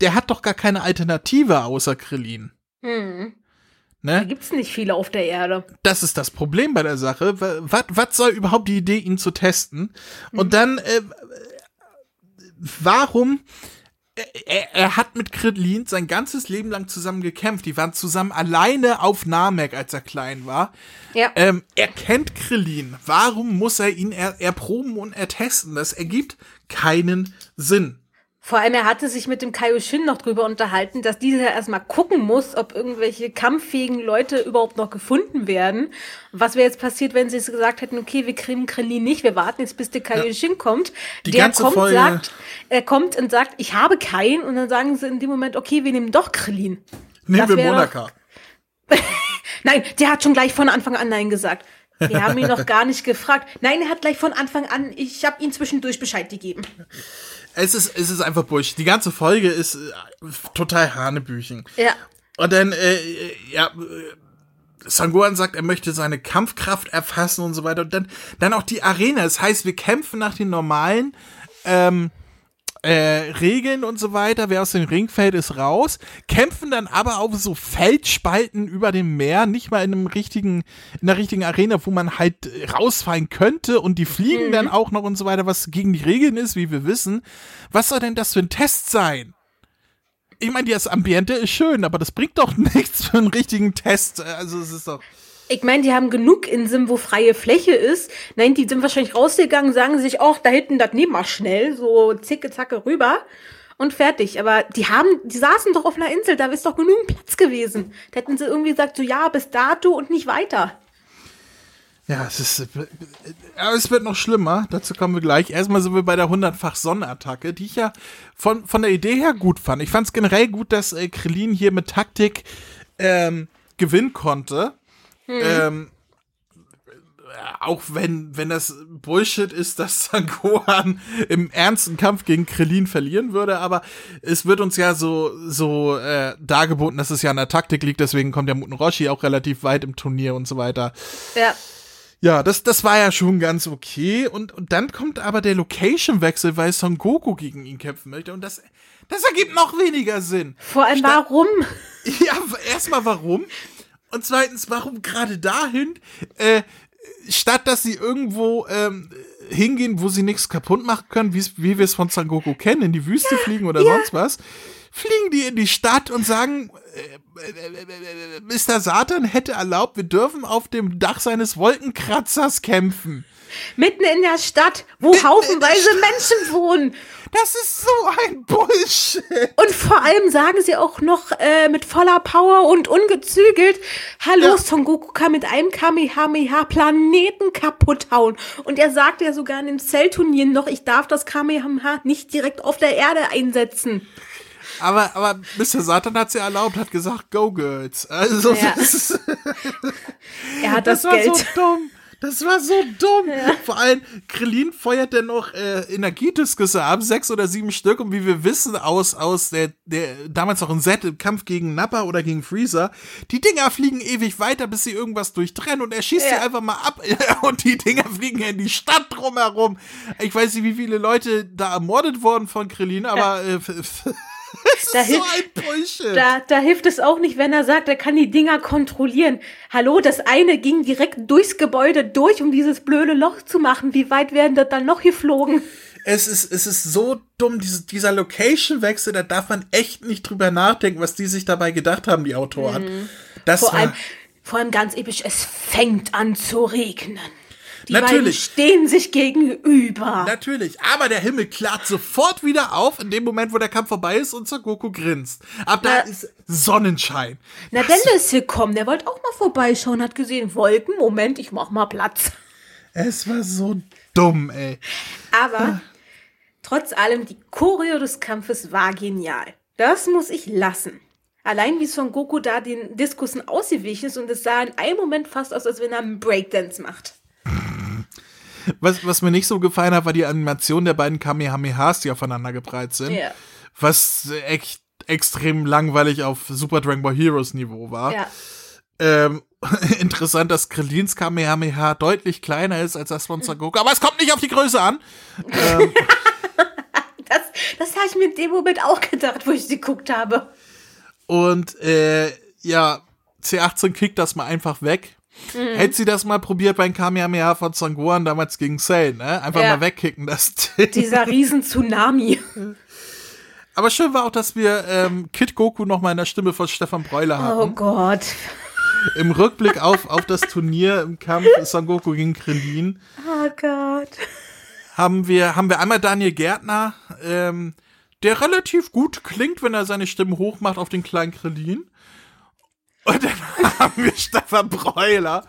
Der hat doch gar keine Alternative außer Krillin. Hm. Da Ne? gibt's nicht viele auf der Erde. Das ist das Problem bei der Sache. Was, was soll überhaupt die Idee, ihn zu testen? Und dann, äh, warum? Er, er hat mit Krillin sein ganzes Leben lang zusammen gekämpft. Die waren zusammen alleine auf Namek, als er klein war. Ja. Ähm, er kennt Krillin. Warum muss er ihn er, erproben und ertesten? Das ergibt keinen Sinn. Vor allem, er hatte sich mit dem Kaioshin noch drüber unterhalten, dass dieser erstmal gucken muss, ob irgendwelche kampffähigen Leute überhaupt noch gefunden werden. Was wäre jetzt passiert, wenn sie es gesagt hätten, okay, wir kriegen Krillin nicht, wir warten jetzt, bis der Kaioshin kommt. Die der kommt, Folge- sagt, er kommt und sagt, ich habe keinen, und dann sagen sie in dem Moment, okay, wir nehmen doch Krillin. Nehmen wir Monaka. *laughs* Nein, der hat schon gleich von Anfang an Nein gesagt. Wir haben ihn noch *laughs* gar nicht gefragt. Nein, er hat gleich von Anfang an, ich habe ihm zwischendurch Bescheid gegeben. Es ist, es ist einfach Bullshit. Die ganze Folge ist äh, total Hanebüchen. Ja. Und dann, äh, ja, äh, Sangohan sagt, er möchte seine Kampfkraft erfassen und so weiter. Und dann, dann auch die Arena. Das heißt, wir kämpfen nach den normalen ähm, äh, Regeln und so weiter. Wer aus dem Ring fällt, ist raus. Kämpfen dann aber auf so Feldspalten über dem Meer, nicht mal in einem richtigen, in einer richtigen Arena, wo man halt äh, rausfallen könnte und die fliegen dann auch noch und so weiter, was gegen die Regeln ist, wie wir wissen. Was soll denn das für ein Test sein? Ich meine, das Ambiente ist schön, aber das bringt doch *laughs* nichts für einen richtigen Test. Also es ist doch. Ich meine, die haben genug Inseln, wo freie Fläche ist. Nein, die sind wahrscheinlich rausgegangen, sagen sich, auch da hinten, das nehmen wir schnell, so zicke, zacke rüber und fertig. Aber die haben, die saßen doch auf einer Insel, da ist doch genügend Platz gewesen. Da hätten sie irgendwie gesagt, so ja, bis dato und nicht weiter. Ja, es ist. äh, Aber es wird noch schlimmer. Dazu kommen wir gleich. Erstmal sind wir bei der 100-fach Sonnenattacke, die ich ja von, von der Idee her gut fand. Ich fand es generell gut, dass äh, Krillin hier mit Taktik ähm, gewinnen konnte. Ähm, auch wenn, wenn das Bullshit ist, dass *laughs* Sangohan im ernsten Kampf gegen Krillin verlieren würde, aber es wird uns ja so, so äh, dargeboten, dass es ja an der Taktik liegt, deswegen kommt der Muten Roshi auch relativ weit im Turnier und so weiter. Ja. Ja, das, das war ja schon ganz okay. Und, und dann kommt aber der Location-Wechsel, weil Son Goku gegen ihn kämpfen möchte. Und das, das ergibt noch weniger Sinn. Vor allem, warum? *laughs* Ja, erstmal warum? Und zweitens, warum gerade dahin? Äh, statt dass sie irgendwo ähm, hingehen, wo sie nichts kaputt machen können, wie wir es von Son Goku kennen, in die Wüste fliegen oder sonst was, fliegen die in die Stadt und sagen, äh, äh, äh, äh, Mr. Satan hätte erlaubt, wir dürfen auf dem Dach seines Wolkenkratzers kämpfen. Mitten in der Stadt, wo der haufenweise Menschen wohnen. Das ist so ein Bullshit. Und vor allem sagen sie auch noch äh, mit voller Power und ungezügelt, hallo, Ja. Son Goku kann mit einem Kamehameha Planeten kaputt hauen. Und er sagt ja sogar in den Zellturnieren noch, ich darf das Kamehameha nicht direkt auf der Erde einsetzen. Aber, aber Mr. Satan hat sie erlaubt, hat gesagt, go girls. Also, Ja. das, ist, Er hat *laughs* das, das war Geld. so dumm. Das war so dumm. Ja. Vor allem, Krillin feuert dann noch äh, Energiediskusse ab, sechs oder sieben Stück. Und wie wir wissen aus, aus der, der damals noch ein Set im Kampf gegen Nappa oder gegen Freezer, die Dinger fliegen ewig weiter, bis sie irgendwas durchtrennen. Und er schießt ja. sie einfach mal ab. *laughs* und die Dinger fliegen in die Stadt drumherum. Ich weiß nicht, wie viele Leute da ermordet wurden von Krillin, aber. Ja. Äh, da, so hilft, da, da hilft es auch nicht, wenn er sagt, er kann die Dinger kontrollieren. Hallo, das eine ging direkt durchs Gebäude durch, um dieses blöde Loch zu machen. Wie weit werden das dann noch geflogen? Es ist, es ist so dumm, diese, dieser Location-Wechsel, da darf man echt nicht drüber nachdenken, was die sich dabei gedacht haben, die Autoren. Mhm. Das vor, allem, vor allem ganz episch, es fängt an zu regnen. Die Natürlich. stehen sich gegenüber. Natürlich. Aber der Himmel klart sofort wieder auf, in dem Moment, wo der Kampf vorbei ist und Son Goku grinst. Ab da ist Sonnenschein. Na, Was? Dende ist gekommen. Der wollte auch mal vorbeischauen, hat gesehen, Wolken, Moment, ich mach mal Platz. Es war so dumm, ey. Aber ah. trotz allem, die Choreo des Kampfes war genial. Das muss ich lassen. Allein wie Son Goku da den Diskussen ausgewichen ist und es sah in einem Moment fast aus, als wenn er einen Breakdance macht. Was, was mir nicht so gefallen hat, war die Animation der beiden Kamehamehas, die aufeinander gebreit sind. Ja. Was echt extrem langweilig auf Super Dragon Ball Heroes Niveau war. Ja. Ähm, *laughs* interessant, dass Krillins Kamehameha deutlich kleiner ist als das von Sagoku, aber es kommt nicht auf die Größe an. ähm, *laughs* das das habe ich mir in dem Moment auch gedacht, wo ich sie geguckt habe. Und äh, ja, C18 kickt das mal einfach weg. Mhm. Hätte sie das mal probiert beim Kamehameha von Zangoan damals gegen Cell, ne? Einfach ja. mal wegkicken, das Ding. Dieser Riesen-Tsunami. *laughs* Aber schön war auch, dass wir ähm, Kid Goku noch mal in der Stimme von Stefan Breuler hatten. Oh Gott. Im Rückblick auf, auf das Turnier im Kampf Son Goku gegen Krillin. Oh Gott. Haben wir, haben wir einmal Daniel Gärtner, ähm, der relativ gut klingt, wenn er seine Stimme hochmacht auf den kleinen Krillin. Und dann *laughs* haben wir Stefan Breuler,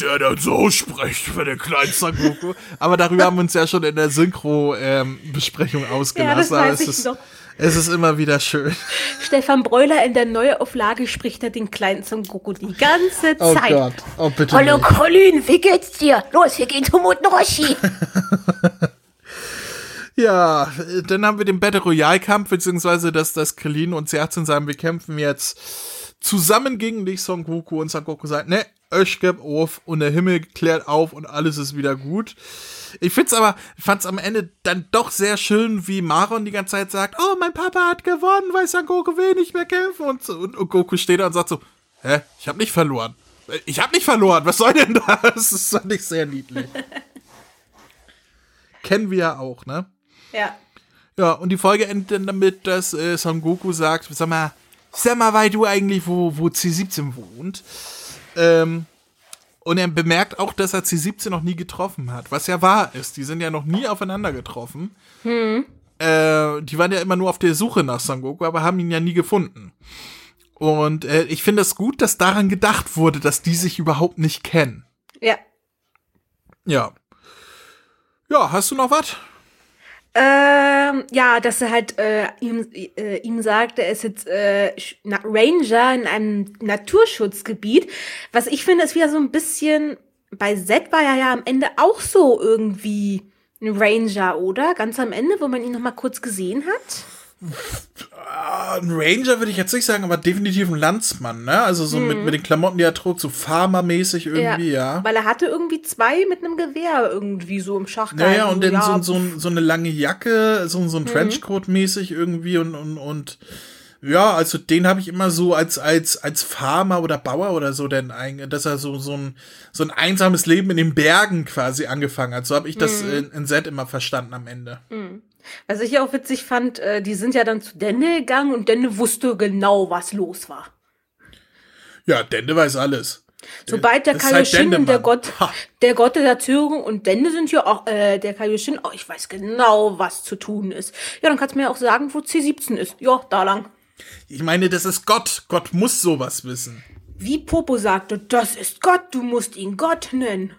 der dann so spricht für den kleinen Goku. Aber darüber haben wir uns ja schon in der Synchro-Besprechung ähm, ausgelassen. Ja, das weiß ich noch. Es ist immer wieder schön. Stefan Breuler in der Neuauflage spricht er den kleinen Son Goku die ganze oh Zeit. Oh Gott, oh bitte Hallo Colin, wie geht's dir? Los, wir gehen zum Roshi. ja, dann haben wir den Battle Royale Kampf, beziehungsweise dass das Krillin und Serzen sagen, wir kämpfen jetzt zusammen gegen dich, Son Goku. Und Son Goku sagt, ne, ich geb auf und der Himmel klärt auf und alles ist wieder gut. Ich find's aber, fand's am Ende dann doch sehr schön, wie Maron die ganze Zeit sagt, oh, mein Papa hat gewonnen, weil Son Goku will nicht mehr kämpfen. Und, und, und Goku steht da und sagt so, hä, ich hab nicht verloren. Ich hab nicht verloren, was soll denn das? *laughs* Das fand ich sehr niedlich. *laughs* Kennen wir ja auch, ne? Ja. Ja, und die Folge endet dann damit, dass äh, Son Goku sagt, sag mal, sag mal, weil du eigentlich, wo, wo C17 wohnt. Ähm, und er bemerkt auch, dass er C17 noch nie getroffen hat, was ja wahr ist. Die sind ja noch nie aufeinander getroffen. Hm. Äh, die waren ja immer nur auf der Suche nach Son Goku, aber haben ihn ja nie gefunden. Und äh, ich finde es gut, dass daran gedacht wurde, dass die sich überhaupt nicht kennen. Ja. Ja. Ja, hast du noch was? Ähm, ja, dass er halt äh, ihm, äh, ihm sagt, er ist jetzt äh, Ranger in einem Naturschutzgebiet. Was ich finde, ist wieder so ein bisschen, bei Z war er ja am Ende auch so irgendwie ein Ranger, oder? Ganz am Ende, wo man ihn noch mal kurz gesehen hat. Ein Ranger würde ich jetzt nicht sagen, aber definitiv ein Landsmann, ne? Also so hm. mit, mit den Klamotten, die er trug, so Farmermäßig irgendwie, ja, ja. Weil er hatte irgendwie zwei mit einem Gewehr irgendwie so im Schach. Ja, ja, und dann ja. so, so, so eine lange Jacke, so, so ein mhm. Trenchcoat-mäßig irgendwie und, und, und ja, also den habe ich immer so als als als Farmer oder Bauer oder so denn dass er so so ein so ein einsames Leben in den Bergen quasi angefangen hat. So habe ich das mhm. in, in Set immer verstanden am Ende. Mhm. Was ich auch witzig fand, äh, die sind ja dann zu Dende gegangen und Dende wusste genau, was los war. Ja, Dende weiß alles. Sobald der halt Kaioshin halt der Gott, der Gott der Erzählung und Dende sind ja auch, äh, der Kaioshin, oh, ich weiß genau, was zu tun ist. Ja, dann kannst du mir auch sagen, wo C17 ist. Ja, da lang. Ich meine, das ist Gott. Gott muss sowas wissen. Wie Popo sagte, das ist Gott, du musst ihn Gott nennen.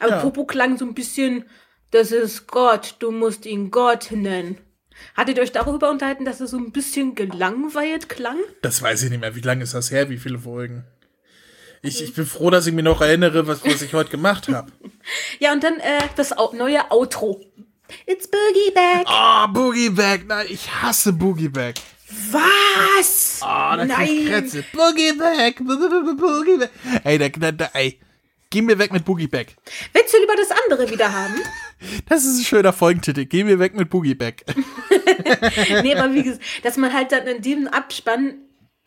Aber ja. Popo klang so ein bisschen, das ist Gott, du musst ihn Gott nennen. Hattet ihr euch darüber unterhalten, dass er so ein bisschen gelangweilt klang? Das weiß ich nicht mehr. Wie lange ist das her? Wie viele Folgen? Ich, ich bin froh, dass ich mich noch erinnere, was, was ich heute gemacht habe. *laughs* Ja, und dann äh, das neue Outro. It's Boogie Back. Oh, Boogie Back. Nein, ich hasse Boogie Back. Was? Oh, da krieg ich Nein. Krätze. Boogie Back. Boogie Back. Ey, da, da, da, ey. Geh mir weg mit Boogie Back. Willst du lieber das andere wieder haben? Das ist ein schöner Folgentitel. Geh mir weg mit Boogie Back. *laughs* nee, aber wie gesagt, dass man halt dann in diesem Abspann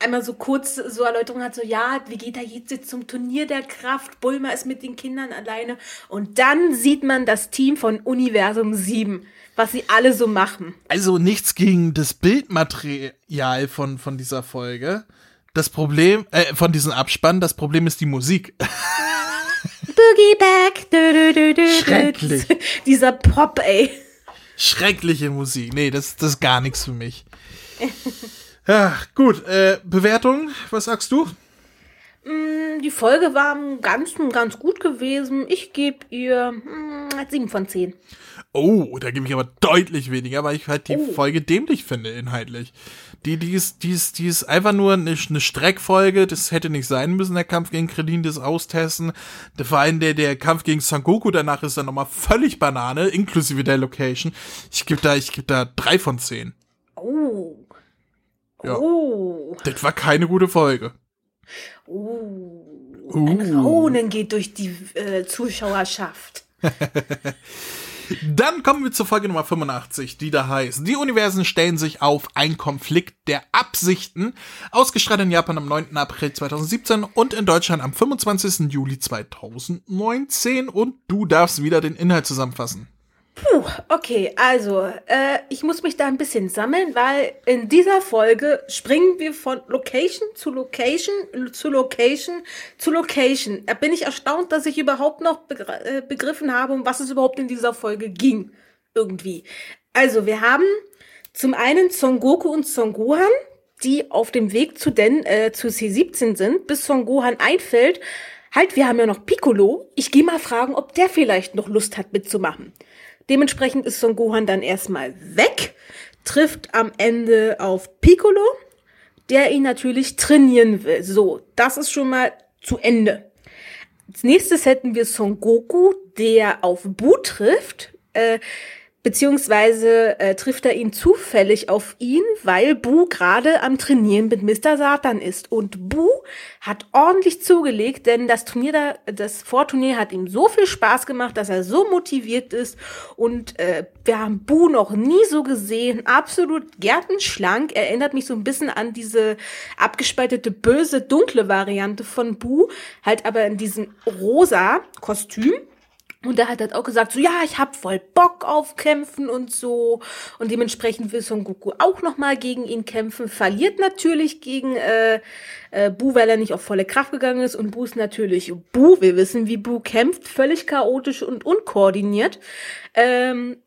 einmal so kurz so Erläuterung hat, so ja, Vegeta geht jetzt zum Turnier der Kraft, Bulma ist mit den Kindern alleine und dann sieht man das Team von Universum 7, was sie alle so machen. Also nichts gegen das Bildmaterial von, von dieser Folge. Das Problem, äh, von diesem Abspann, das Problem ist die Musik. *laughs* Boogie Back. Dü, dü, dü. Schrecklich. *laughs* Dieser Pop, ey. Schreckliche Musik. Nee, das, das ist gar nichts für mich. Ja, gut, äh, Bewertung, was sagst du? Die Folge war im Ganzen ganz gut gewesen. Ich gebe ihr mm, 7 von 10. Oh, da gebe ich aber deutlich weniger, weil ich halt die Oh. Folge dämlich finde, inhaltlich. Die, die ist, die ist, die ist einfach nur eine, eine Streckfolge, das hätte nicht sein müssen, der Kampf gegen Krillin, das Austesten. Der, vor allem der, der Kampf gegen Son Goku danach ist dann nochmal völlig Banane, inklusive der Location. Ich gebe da, ich gebe da drei von zehn. Oh. Ja. Oh. Das war keine gute Folge. Oh. Ein Raunen geht durch die äh, Zuschauerschaft. *laughs* Dann kommen wir zur Folge Nummer 85, die da heißt, die Universen stellen sich auf ein Konflikt der Absichten, ausgestrahlt in Japan am 9. April 2017 und in Deutschland am 25. Juli 2019 und du darfst wieder den Inhalt zusammenfassen. Puh, okay, also, äh, ich muss mich da ein bisschen sammeln, weil in dieser Folge springen wir von Location zu Location zu Location zu Location. Da bin ich erstaunt, dass ich überhaupt noch begr äh, begriffen habe, um was es überhaupt in dieser Folge ging. Irgendwie. Also, wir haben zum einen Son Goku und Son Gohan, die auf dem Weg zu den, äh, zu C17 sind, bis Son Gohan einfällt, halt, wir haben ja noch Piccolo. Ich gehe mal fragen, ob der vielleicht noch Lust hat mitzumachen. Dementsprechend ist Son Gohan dann erstmal weg, trifft am Ende auf Piccolo, der ihn natürlich trainieren will. So, das ist schon mal zu Ende. Als nächstes hätten wir Son Goku, der auf Bu trifft, äh, beziehungsweise äh, trifft er ihn zufällig auf ihn, weil Bu gerade am Trainieren mit Mr. Satan ist. Und Bu hat ordentlich zugelegt, denn das Turnier, da, das Vorturnier hat ihm so viel Spaß gemacht, dass er so motiviert ist. Und äh, wir haben Bu noch nie so gesehen, absolut gärtenschlank. Erinnert mich so ein bisschen an diese abgespaltete, böse, dunkle Variante von Bu, halt aber in diesem rosa Kostüm. Und da hat er auch gesagt, so ja, ich hab voll Bock auf Kämpfen und so. Und dementsprechend will Son Goku auch nochmal gegen ihn kämpfen. Verliert natürlich gegen äh, äh, Bu, weil er nicht auf volle Kraft gegangen ist. Und Bu ist natürlich Bu. Wir wissen, wie Bu kämpft. Völlig chaotisch und unkoordiniert. Ähm,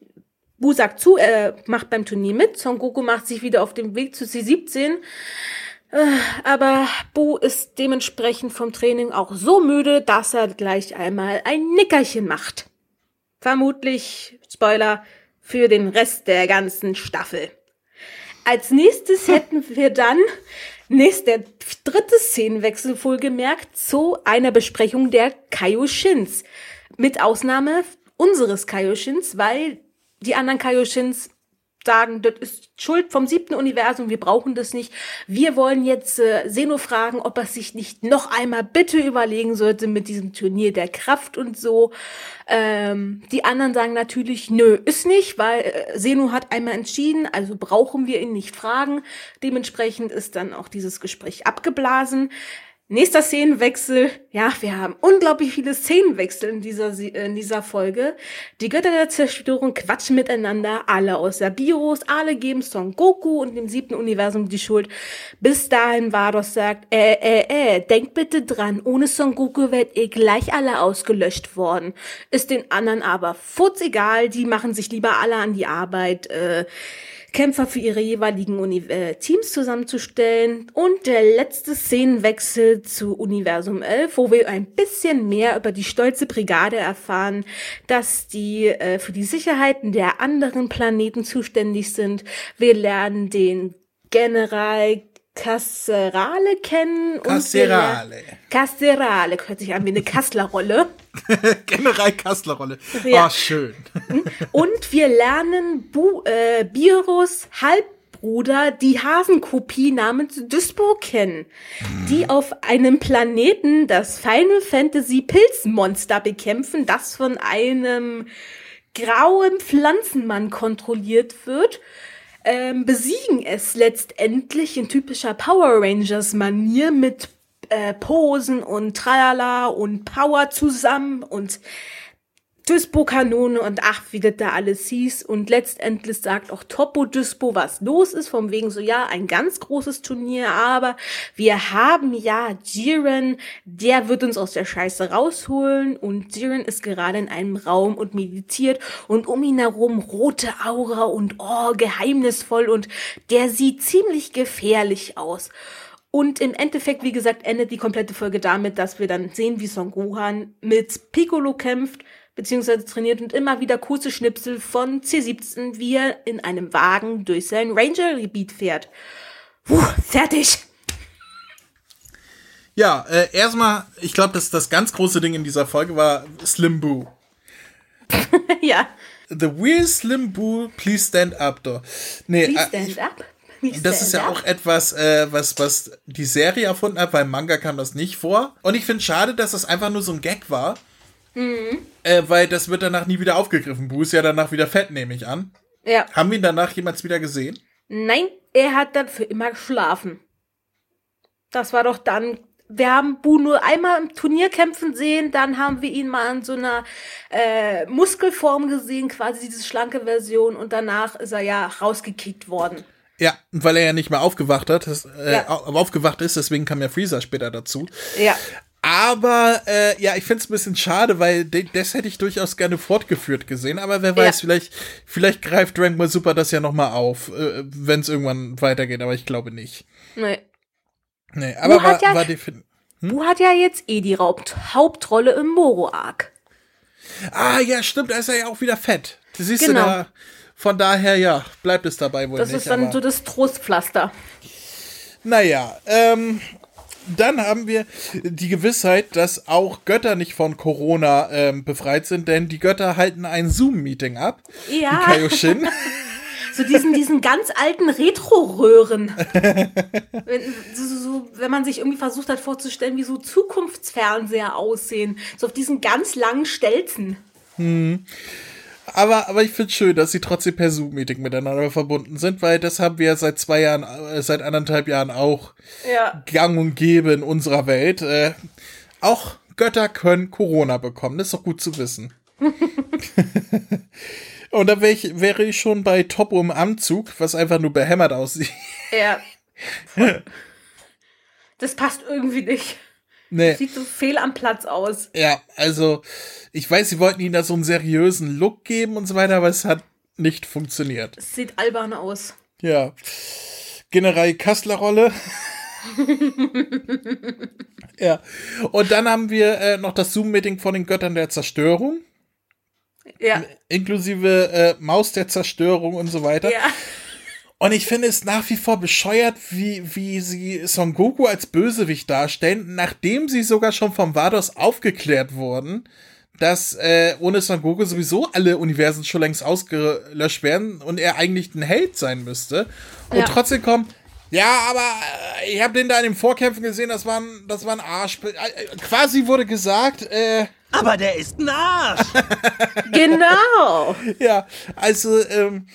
Bu sagt zu, er macht beim Turnier mit. Son Goku macht sich wieder auf den Weg zu C17. Äh, Aber Bu ist dementsprechend vom Training auch so müde, dass er gleich einmal ein Nickerchen macht. Vermutlich, Spoiler, für den Rest der ganzen Staffel. Als nächstes *laughs* hätten wir dann nächst der dritte Szenenwechsel wohlgemerkt zu einer Besprechung der Kaioshins. Mit Ausnahme unseres Kaioshins, weil die anderen Kaioshins sagen, das ist Schuld vom siebten Universum, wir brauchen das nicht. Wir wollen jetzt äh, Seno fragen, ob er sich nicht noch einmal bitte überlegen sollte mit diesem Turnier der Kraft und so. Ähm, die anderen sagen natürlich, nö, ist nicht, weil äh, Seno hat einmal entschieden, also brauchen wir ihn nicht fragen. Dementsprechend ist dann auch dieses Gespräch abgeblasen. Nächster Szenenwechsel. Ja, wir haben unglaublich viele Szenenwechsel in dieser, Se- in dieser Folge. Die Götter der Zerstörung quatschen miteinander, alle außer Bios, alle geben Son Goku und dem siebten Universum die Schuld. Bis dahin Vados sagt, äh, äh, äh, denkt bitte dran, ohne Son Goku werdet ihr gleich alle ausgelöscht worden. Ist den anderen aber furzegal, die machen sich lieber alle an die Arbeit, äh, Kämpfer für ihre jeweiligen Uni äh, Teams zusammenzustellen. Und der letzte Szenenwechsel zu Universum 11, wo wir ein bisschen mehr über die stolze Brigade erfahren, dass die äh, für die Sicherheiten der anderen Planeten zuständig sind. Wir lernen den General Kasserale kennen. Kasserale. Kasserale, hört sich an wie eine Kasslerrolle. *laughs* General Kasslerrolle. Ja. Oh, schön. Und wir lernen Bu äh, Biros Halbbruder, die Hasenkopie namens Dyspo kennen, hm. die auf einem Planeten das Final Fantasy Pilzmonster bekämpfen, das von einem grauen Pflanzenmann kontrolliert wird ähm, besiegen es letztendlich in typischer Power Rangers Manier mit äh, Posen und Tralala und Power zusammen und Dyspo-Kanone und ach, wie das da alles hieß. Und letztendlich sagt auch Topo Dyspo, was los ist, vom wegen so, ja, ein ganz großes Turnier, aber wir haben ja Jiren, der wird uns aus der Scheiße rausholen und Jiren ist gerade in einem Raum und meditiert und um ihn herum rote Aura und oh, geheimnisvoll und der sieht ziemlich gefährlich aus. Und im Endeffekt, wie gesagt, endet die komplette Folge damit, dass wir dann sehen, wie Son Gohan mit Piccolo kämpft, beziehungsweise trainiert und immer wieder kurze Schnipsel von C17, wie er in einem Wagen durch sein Ranger-Gebiet fährt. Puh, fertig. Ja, äh, erstmal, ich glaube, dass das ganz große Ding in dieser Folge war Slim Boo. *laughs* ja. The real Slim Boo, please stand up, doch. Nee, please äh, stand äh, up? das ist ja auch etwas, äh, was, was die Serie erfunden hat, weil Manga kam das nicht vor. Und ich finde schade, dass das einfach nur so ein Gag war. Mhm. Äh, weil das wird danach nie wieder aufgegriffen. Bu ist ja danach wieder fett, nehme ich an. Ja. Haben wir ihn danach jemals wieder gesehen? Nein, er hat dann für immer geschlafen. Das war doch dann. Wir haben Bu nur einmal im Turnier kämpfen sehen, dann haben wir ihn mal in so einer äh, Muskelform gesehen, quasi diese schlanke Version, und danach ist er ja rausgekickt worden. Ja, weil er ja nicht mehr aufgewacht hat, das, äh, ja. aufgewacht ist, deswegen kam ja Freezer später dazu. Ja. Aber äh, ja, ich finde es ein bisschen schade, weil das hätte ich durchaus gerne fortgeführt gesehen. Aber wer weiß, ja. vielleicht, vielleicht greift Dragon Ball Super das ja noch mal auf, äh, wenn es irgendwann weitergeht. Aber ich glaube nicht. Nee. Nee, aber war, ja, war die hm? Du hat ja jetzt eh die Haupt Hauptrolle im Moro-Arc. Ah, ja, stimmt, da ist er ja auch wieder fett. Du siehst genau. du da. Von daher, ja, bleibt es dabei wohl das nicht. Das ist dann so das Trostpflaster. Naja, ähm, dann haben wir die Gewissheit, dass auch Götter nicht von Corona ähm, befreit sind, denn die Götter halten ein Zoom-Meeting ab. Ja. Die Kaioshin. *laughs* so diesen, diesen ganz alten Retro-Röhren. *laughs* wenn, so, so, wenn man sich irgendwie versucht hat vorzustellen, wie so Zukunftsfernseher aussehen. So auf diesen ganz langen Stelzen. Hm. Aber, aber ich finde schön, dass sie trotzdem per Zoom-Meeting miteinander verbunden sind, weil das haben wir seit zwei Jahren, äh, seit anderthalb Jahren auch ja. gang und gäbe in unserer Welt. Äh, auch Götter können Corona bekommen. Das ist doch gut zu wissen. *laughs* und da wäre ich, wäre ich schon bei Topo im Anzug, was einfach nur behämmert aussieht. Ja. *laughs* Das passt irgendwie nicht. Nee. Sieht so fehl am Platz aus. Ja, also ich weiß, sie wollten ihnen da so einen seriösen Look geben und so weiter, aber es hat nicht funktioniert. Es sieht albern aus. Ja. General Kassler Rolle. ja. Und dann haben wir äh, noch das Zoom-Meeting von den Göttern der Zerstörung. Ja. Inklusive äh, Maus der Zerstörung und so weiter. Ja. Und ich finde es nach wie vor bescheuert, wie, wie sie Son Goku als Bösewicht darstellen, nachdem sie sogar schon vom Vados aufgeklärt wurden, dass äh, ohne Son Goku sowieso alle Universen schon längst ausgelöscht werden und er eigentlich ein Held sein müsste. Und ja. trotzdem kommt, ja, aber äh, ich habe den da in den Vorkämpfen gesehen, das war ein, das war ein Arsch. Äh, quasi wurde gesagt, äh, aber der ist ein Arsch. *laughs* genau. ja, also ähm,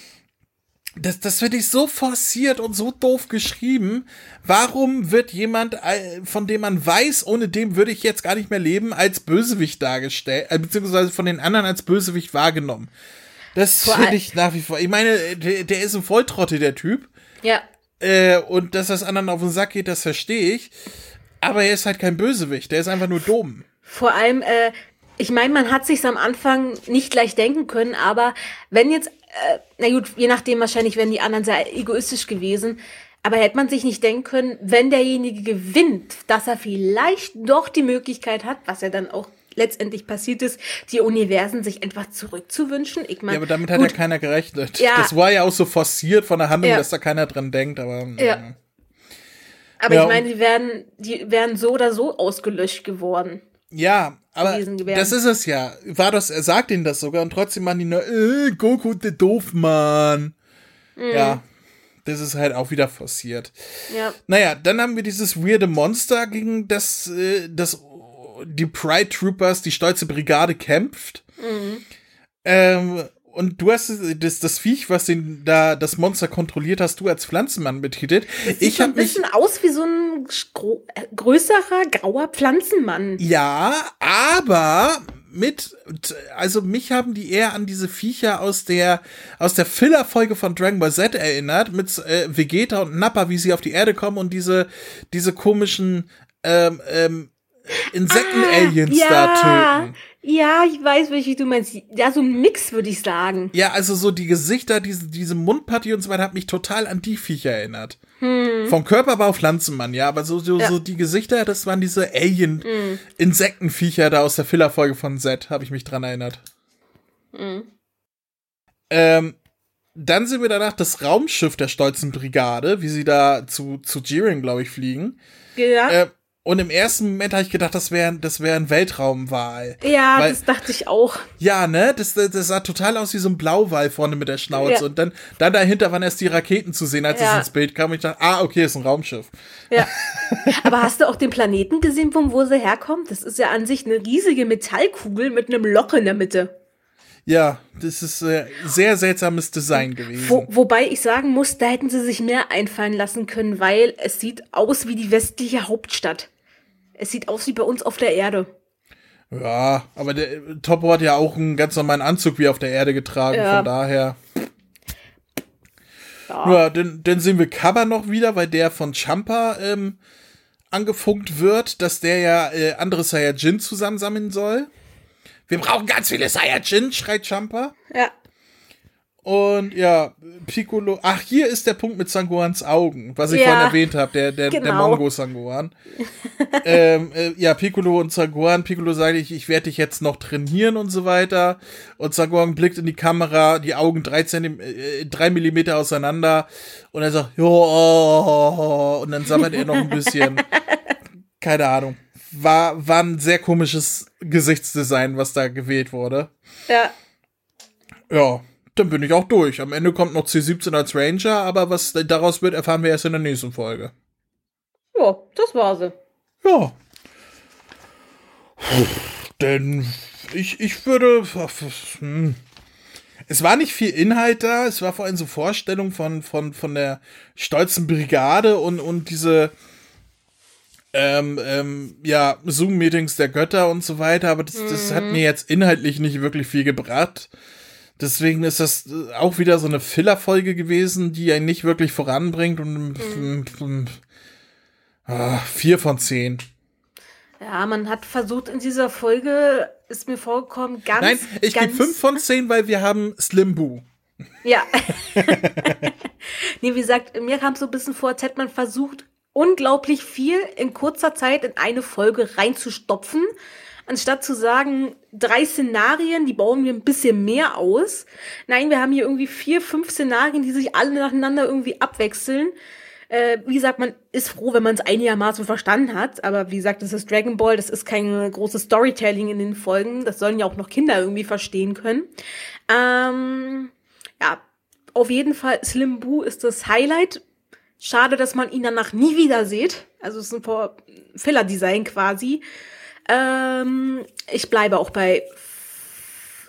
das, das finde ich so forciert und so doof geschrieben. Warum wird jemand, äh, von dem man weiß, ohne dem würde ich jetzt gar nicht mehr leben, als Bösewicht dargestellt, äh, beziehungsweise von den anderen als Bösewicht wahrgenommen? Das finde ich nach wie vor. Ich meine, der, der ist ein Volltrotte, der Typ. Ja. Äh, und dass das anderen auf den Sack geht, das verstehe ich. Aber er ist halt kein Bösewicht, der ist einfach nur dumm. Vor allem, äh, ich meine, man hat sich's am Anfang nicht gleich denken können, aber wenn jetzt äh, na gut, je nachdem wahrscheinlich wären die anderen sehr egoistisch gewesen. Aber hätte man sich nicht denken können, wenn derjenige gewinnt, dass er vielleicht doch die Möglichkeit hat, was ja dann auch letztendlich passiert ist, die Universen sich einfach zurückzuwünschen. Ich mein, ja, aber damit gut, hat ja keiner gerechnet. Ja, das war ja auch so forciert von der Handlung, ja, dass da keiner dran denkt, aber. Ja. Aber Ja, ich meine, die werden, die wären so oder so ausgelöscht geworden. Ja, aber das ist es ja. Vados, er sagt ihnen das sogar und trotzdem machen die nur, äh, Goku, der Doofmann. Mhm. Ja, das ist halt auch wieder forciert. Ja. Naja, dann haben wir dieses weirde Monster, gegen das, äh, das die Pride Troopers, die stolze Brigade kämpft. Ähm, und du hast das, das Viech, was den, da das Monster kontrolliert, hast du als Pflanzenmann betitelt. Sieht Ich so ein bisschen aus wie so ein äh, größerer grauer Pflanzenmann. Ja, aber mit, also mich haben die eher an diese Viecher aus der, aus der Filler-Folge von Dragon Ball Z erinnert, mit äh, Vegeta und Nappa, wie sie auf die Erde kommen und diese, diese komischen, ähm, ähm, Insekten-Aliens da töten. Ja, ich weiß, welche du meinst. Ja, so ein Mix, würde ich sagen. Ja, also so die Gesichter, diese, diese Mundpartie und so weiter, hat mich total an die Viecher erinnert. Vom Körper war auf Pflanzenmann, ja, aber so, so, Hm. Ja. Hm. so die Gesichter, das waren diese Alien-Insektenviecher da aus der Filler-Folge von Z, habe ich mich dran erinnert. Hm. Ähm, dann sind wir danach das Raumschiff der stolzen Brigade, wie sie da zu, zu Jiren, glaube ich, fliegen. Ja, Äh, und im ersten Moment habe ich gedacht, das wäre das wär ein Weltraumwal. ja weil- das dachte ich auch. Ja, ne? Das, das sah total aus wie so ein Blauwal vorne mit der Schnauze. Ja. Und dann, dann dahinter waren erst die Raketen zu sehen, als Ja. es ins Bild kam. Und ich dachte, ah, okay, ist ein Raumschiff. Ja. *laughs* Aber hast du auch den Planeten gesehen, von wo sie herkommt? Das ist ja an sich eine riesige Metallkugel mit einem Loch in der Mitte. Ja, das ist äh, sehr seltsames Design gewesen. Wo, wobei ich sagen muss, da hätten sie sich mehr einfallen lassen können, weil es sieht aus wie die westliche Hauptstadt. Es sieht aus wie bei uns auf der Erde. Ja, aber der Topo hat ja auch einen ganz normalen Anzug wie auf der Erde getragen, Ja. von daher. Ja. Ja, dann, dann sehen wir Kaba noch wieder, weil der von Champa ähm, angefunkt wird, dass der ja äh, andere Saiyajin zusammensammeln soll. Wir brauchen ganz viele Saiyajin, schreit Champa. Ja. Und ja, Piccolo. Ach, hier ist der Punkt mit Sangoans Augen, was ich Ja. vorhin erwähnt habe, der, der, der Genau. Mongo Sangoan. *laughs* ähm, äh, ja, Piccolo und Sangoan. Piccolo sagt, ich, ich werde dich jetzt noch trainieren und so weiter. Und Sangoan blickt in die Kamera, die Augen drei, Zentim äh, drei Millimeter auseinander. Und er sagt, jo, und dann sammelt er noch ein bisschen. *laughs* Keine Ahnung. War, war ein sehr komisches Gesichtsdesign, was da gewählt wurde. Ja. Ja, dann bin ich auch durch. Am Ende kommt noch C17 als Ranger, aber was daraus wird, erfahren wir erst in der nächsten Folge. Ja, das war sie. Ja. Denn ich, ich würde. Hm. Es war nicht viel Inhalt da, es war vor allem so Vorstellung von, von, von der stolzen Brigade und, und diese ähm, ähm, ja, Zoom-Meetings der Götter und so weiter, aber das, das hat mir jetzt inhaltlich nicht wirklich viel gebracht. Deswegen ist das äh, auch wieder so eine Filler-Folge gewesen, die einen nicht wirklich voranbringt und mm, ah, vier von zehn. Ja, man hat versucht in dieser Folge, ist mir vorgekommen, ganz. Nein, ich gebe fünf von *laughs* zehn, weil wir haben Slim Boo. Ja. *laughs* *laughs* nee, wie gesagt, mir kam so ein bisschen vor, als hätte man versucht, unglaublich viel in kurzer Zeit in eine Folge reinzustopfen, anstatt zu sagen, drei Szenarien, die bauen wir ein bisschen mehr aus. Nein, wir haben hier irgendwie vier, fünf Szenarien, die sich alle nacheinander irgendwie abwechseln. Äh, wie gesagt, man ist froh, wenn man es einigermaßen verstanden hat. Aber wie gesagt, das ist Dragon Ball, das ist kein großes Storytelling in den Folgen. Das sollen ja auch noch Kinder irgendwie verstehen können. Ähm, ja, auf jeden Fall, Slim Boo ist das Highlight. Schade, dass man ihn danach nie wieder sieht. Also es ist ein Filler-Design quasi. Ähm, ich bleibe auch bei.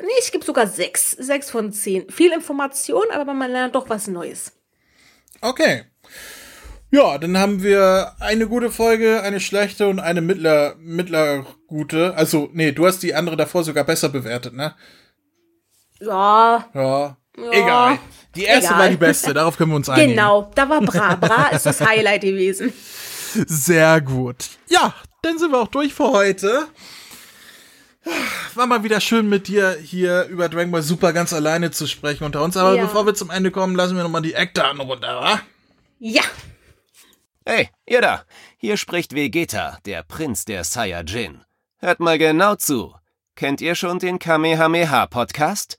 Nee, ich gebe sogar sechs. Sechs von zehn. Viel Information, aber man lernt doch was Neues. Okay. Ja, dann haben wir eine gute Folge, eine schlechte und eine mittler, mittler gute. Also, nee, du hast die andere davor sogar besser bewertet, ne? Ja, Ja. Ja. Egal. Die erste Egal. war die beste, darauf können wir uns *laughs* einigen. genau. Da war Bra. Bra ist das *laughs* Highlight gewesen. Sehr gut. Ja, dann sind wir auch durch für heute. War mal wieder schön mit dir hier über Dragon Ball Super ganz alleine zu sprechen unter uns. Aber Ja. bevor wir zum Ende kommen, lassen wir nochmal die Eckdaten runter, wa? Ja. Hey, ihr da! Hier spricht Vegeta, der Prinz der Saiyajin. Hört mal genau zu. Kennt ihr schon den Kamehameha-Podcast?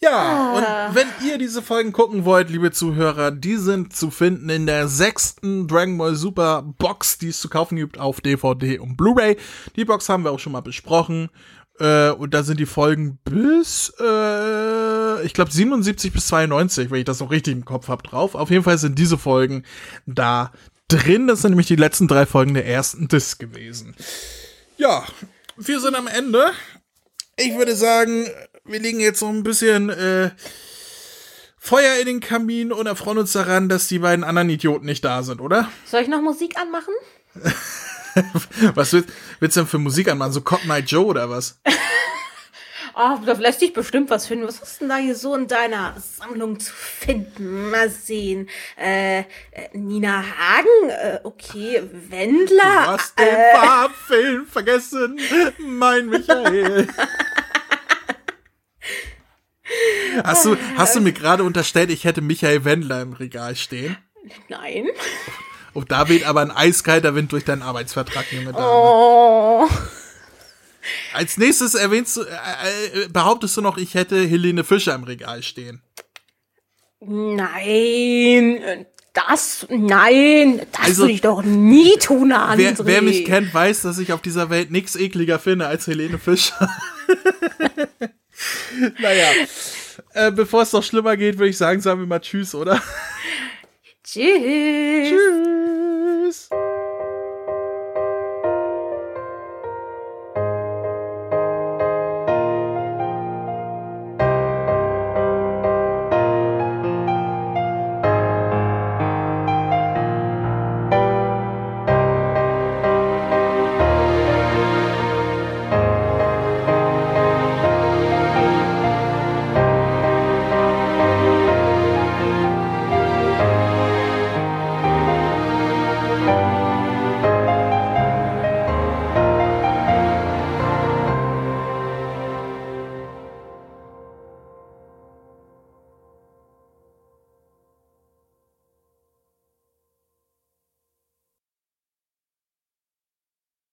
Ja, und wenn ihr diese Folgen gucken wollt, liebe Zuhörer, die sind zu finden in der sechsten Dragon Ball Super Box, die es zu kaufen gibt auf DVD und Blu-ray. Die Box haben wir auch schon mal besprochen. Äh, und da sind die Folgen bis, äh, ich glaube, 77 bis 92, wenn ich das noch richtig im Kopf habe, drauf. Auf jeden Fall sind diese Folgen da drin. Das sind nämlich die letzten drei Folgen der ersten Disc gewesen. Ja, wir sind am Ende. Ich würde sagen, wir legen jetzt so ein bisschen äh, Feuer in den Kamin und erfreuen uns daran, dass die beiden anderen Idioten nicht da sind, oder? Soll ich noch Musik anmachen? *laughs* was willst, willst du denn für Musik anmachen? So Cotton Eye Joe oder was? *laughs* Oh, da lässt sich bestimmt was finden. Was hast denn da hier so in deiner Sammlung zu finden? Mal sehen. Äh, äh Nina Hagen, äh, okay, Wendler. Du hast den äh, Farbfilm vergessen, mein Michael. Hast du, hast du mir gerade unterstellt, ich hätte Michael Wendler im Regal stehen? Nein. Und da weht aber ein eiskalter Wind durch deinen Arbeitsvertrag, junge Dame. Oh. Als nächstes erwähnst du, äh, äh, behauptest du noch, ich hätte Helene Fischer im Regal stehen. Nein. Das, nein, das Also, würde ich doch nie tun, André. Wer, wer mich kennt, weiß, dass ich auf dieser Welt nichts ekliger finde als Helene Fischer. *laughs* naja. Äh, bevor es noch schlimmer geht, würde ich sagen, sagen wir mal Tschüss, oder? Tschüss. Tschüss.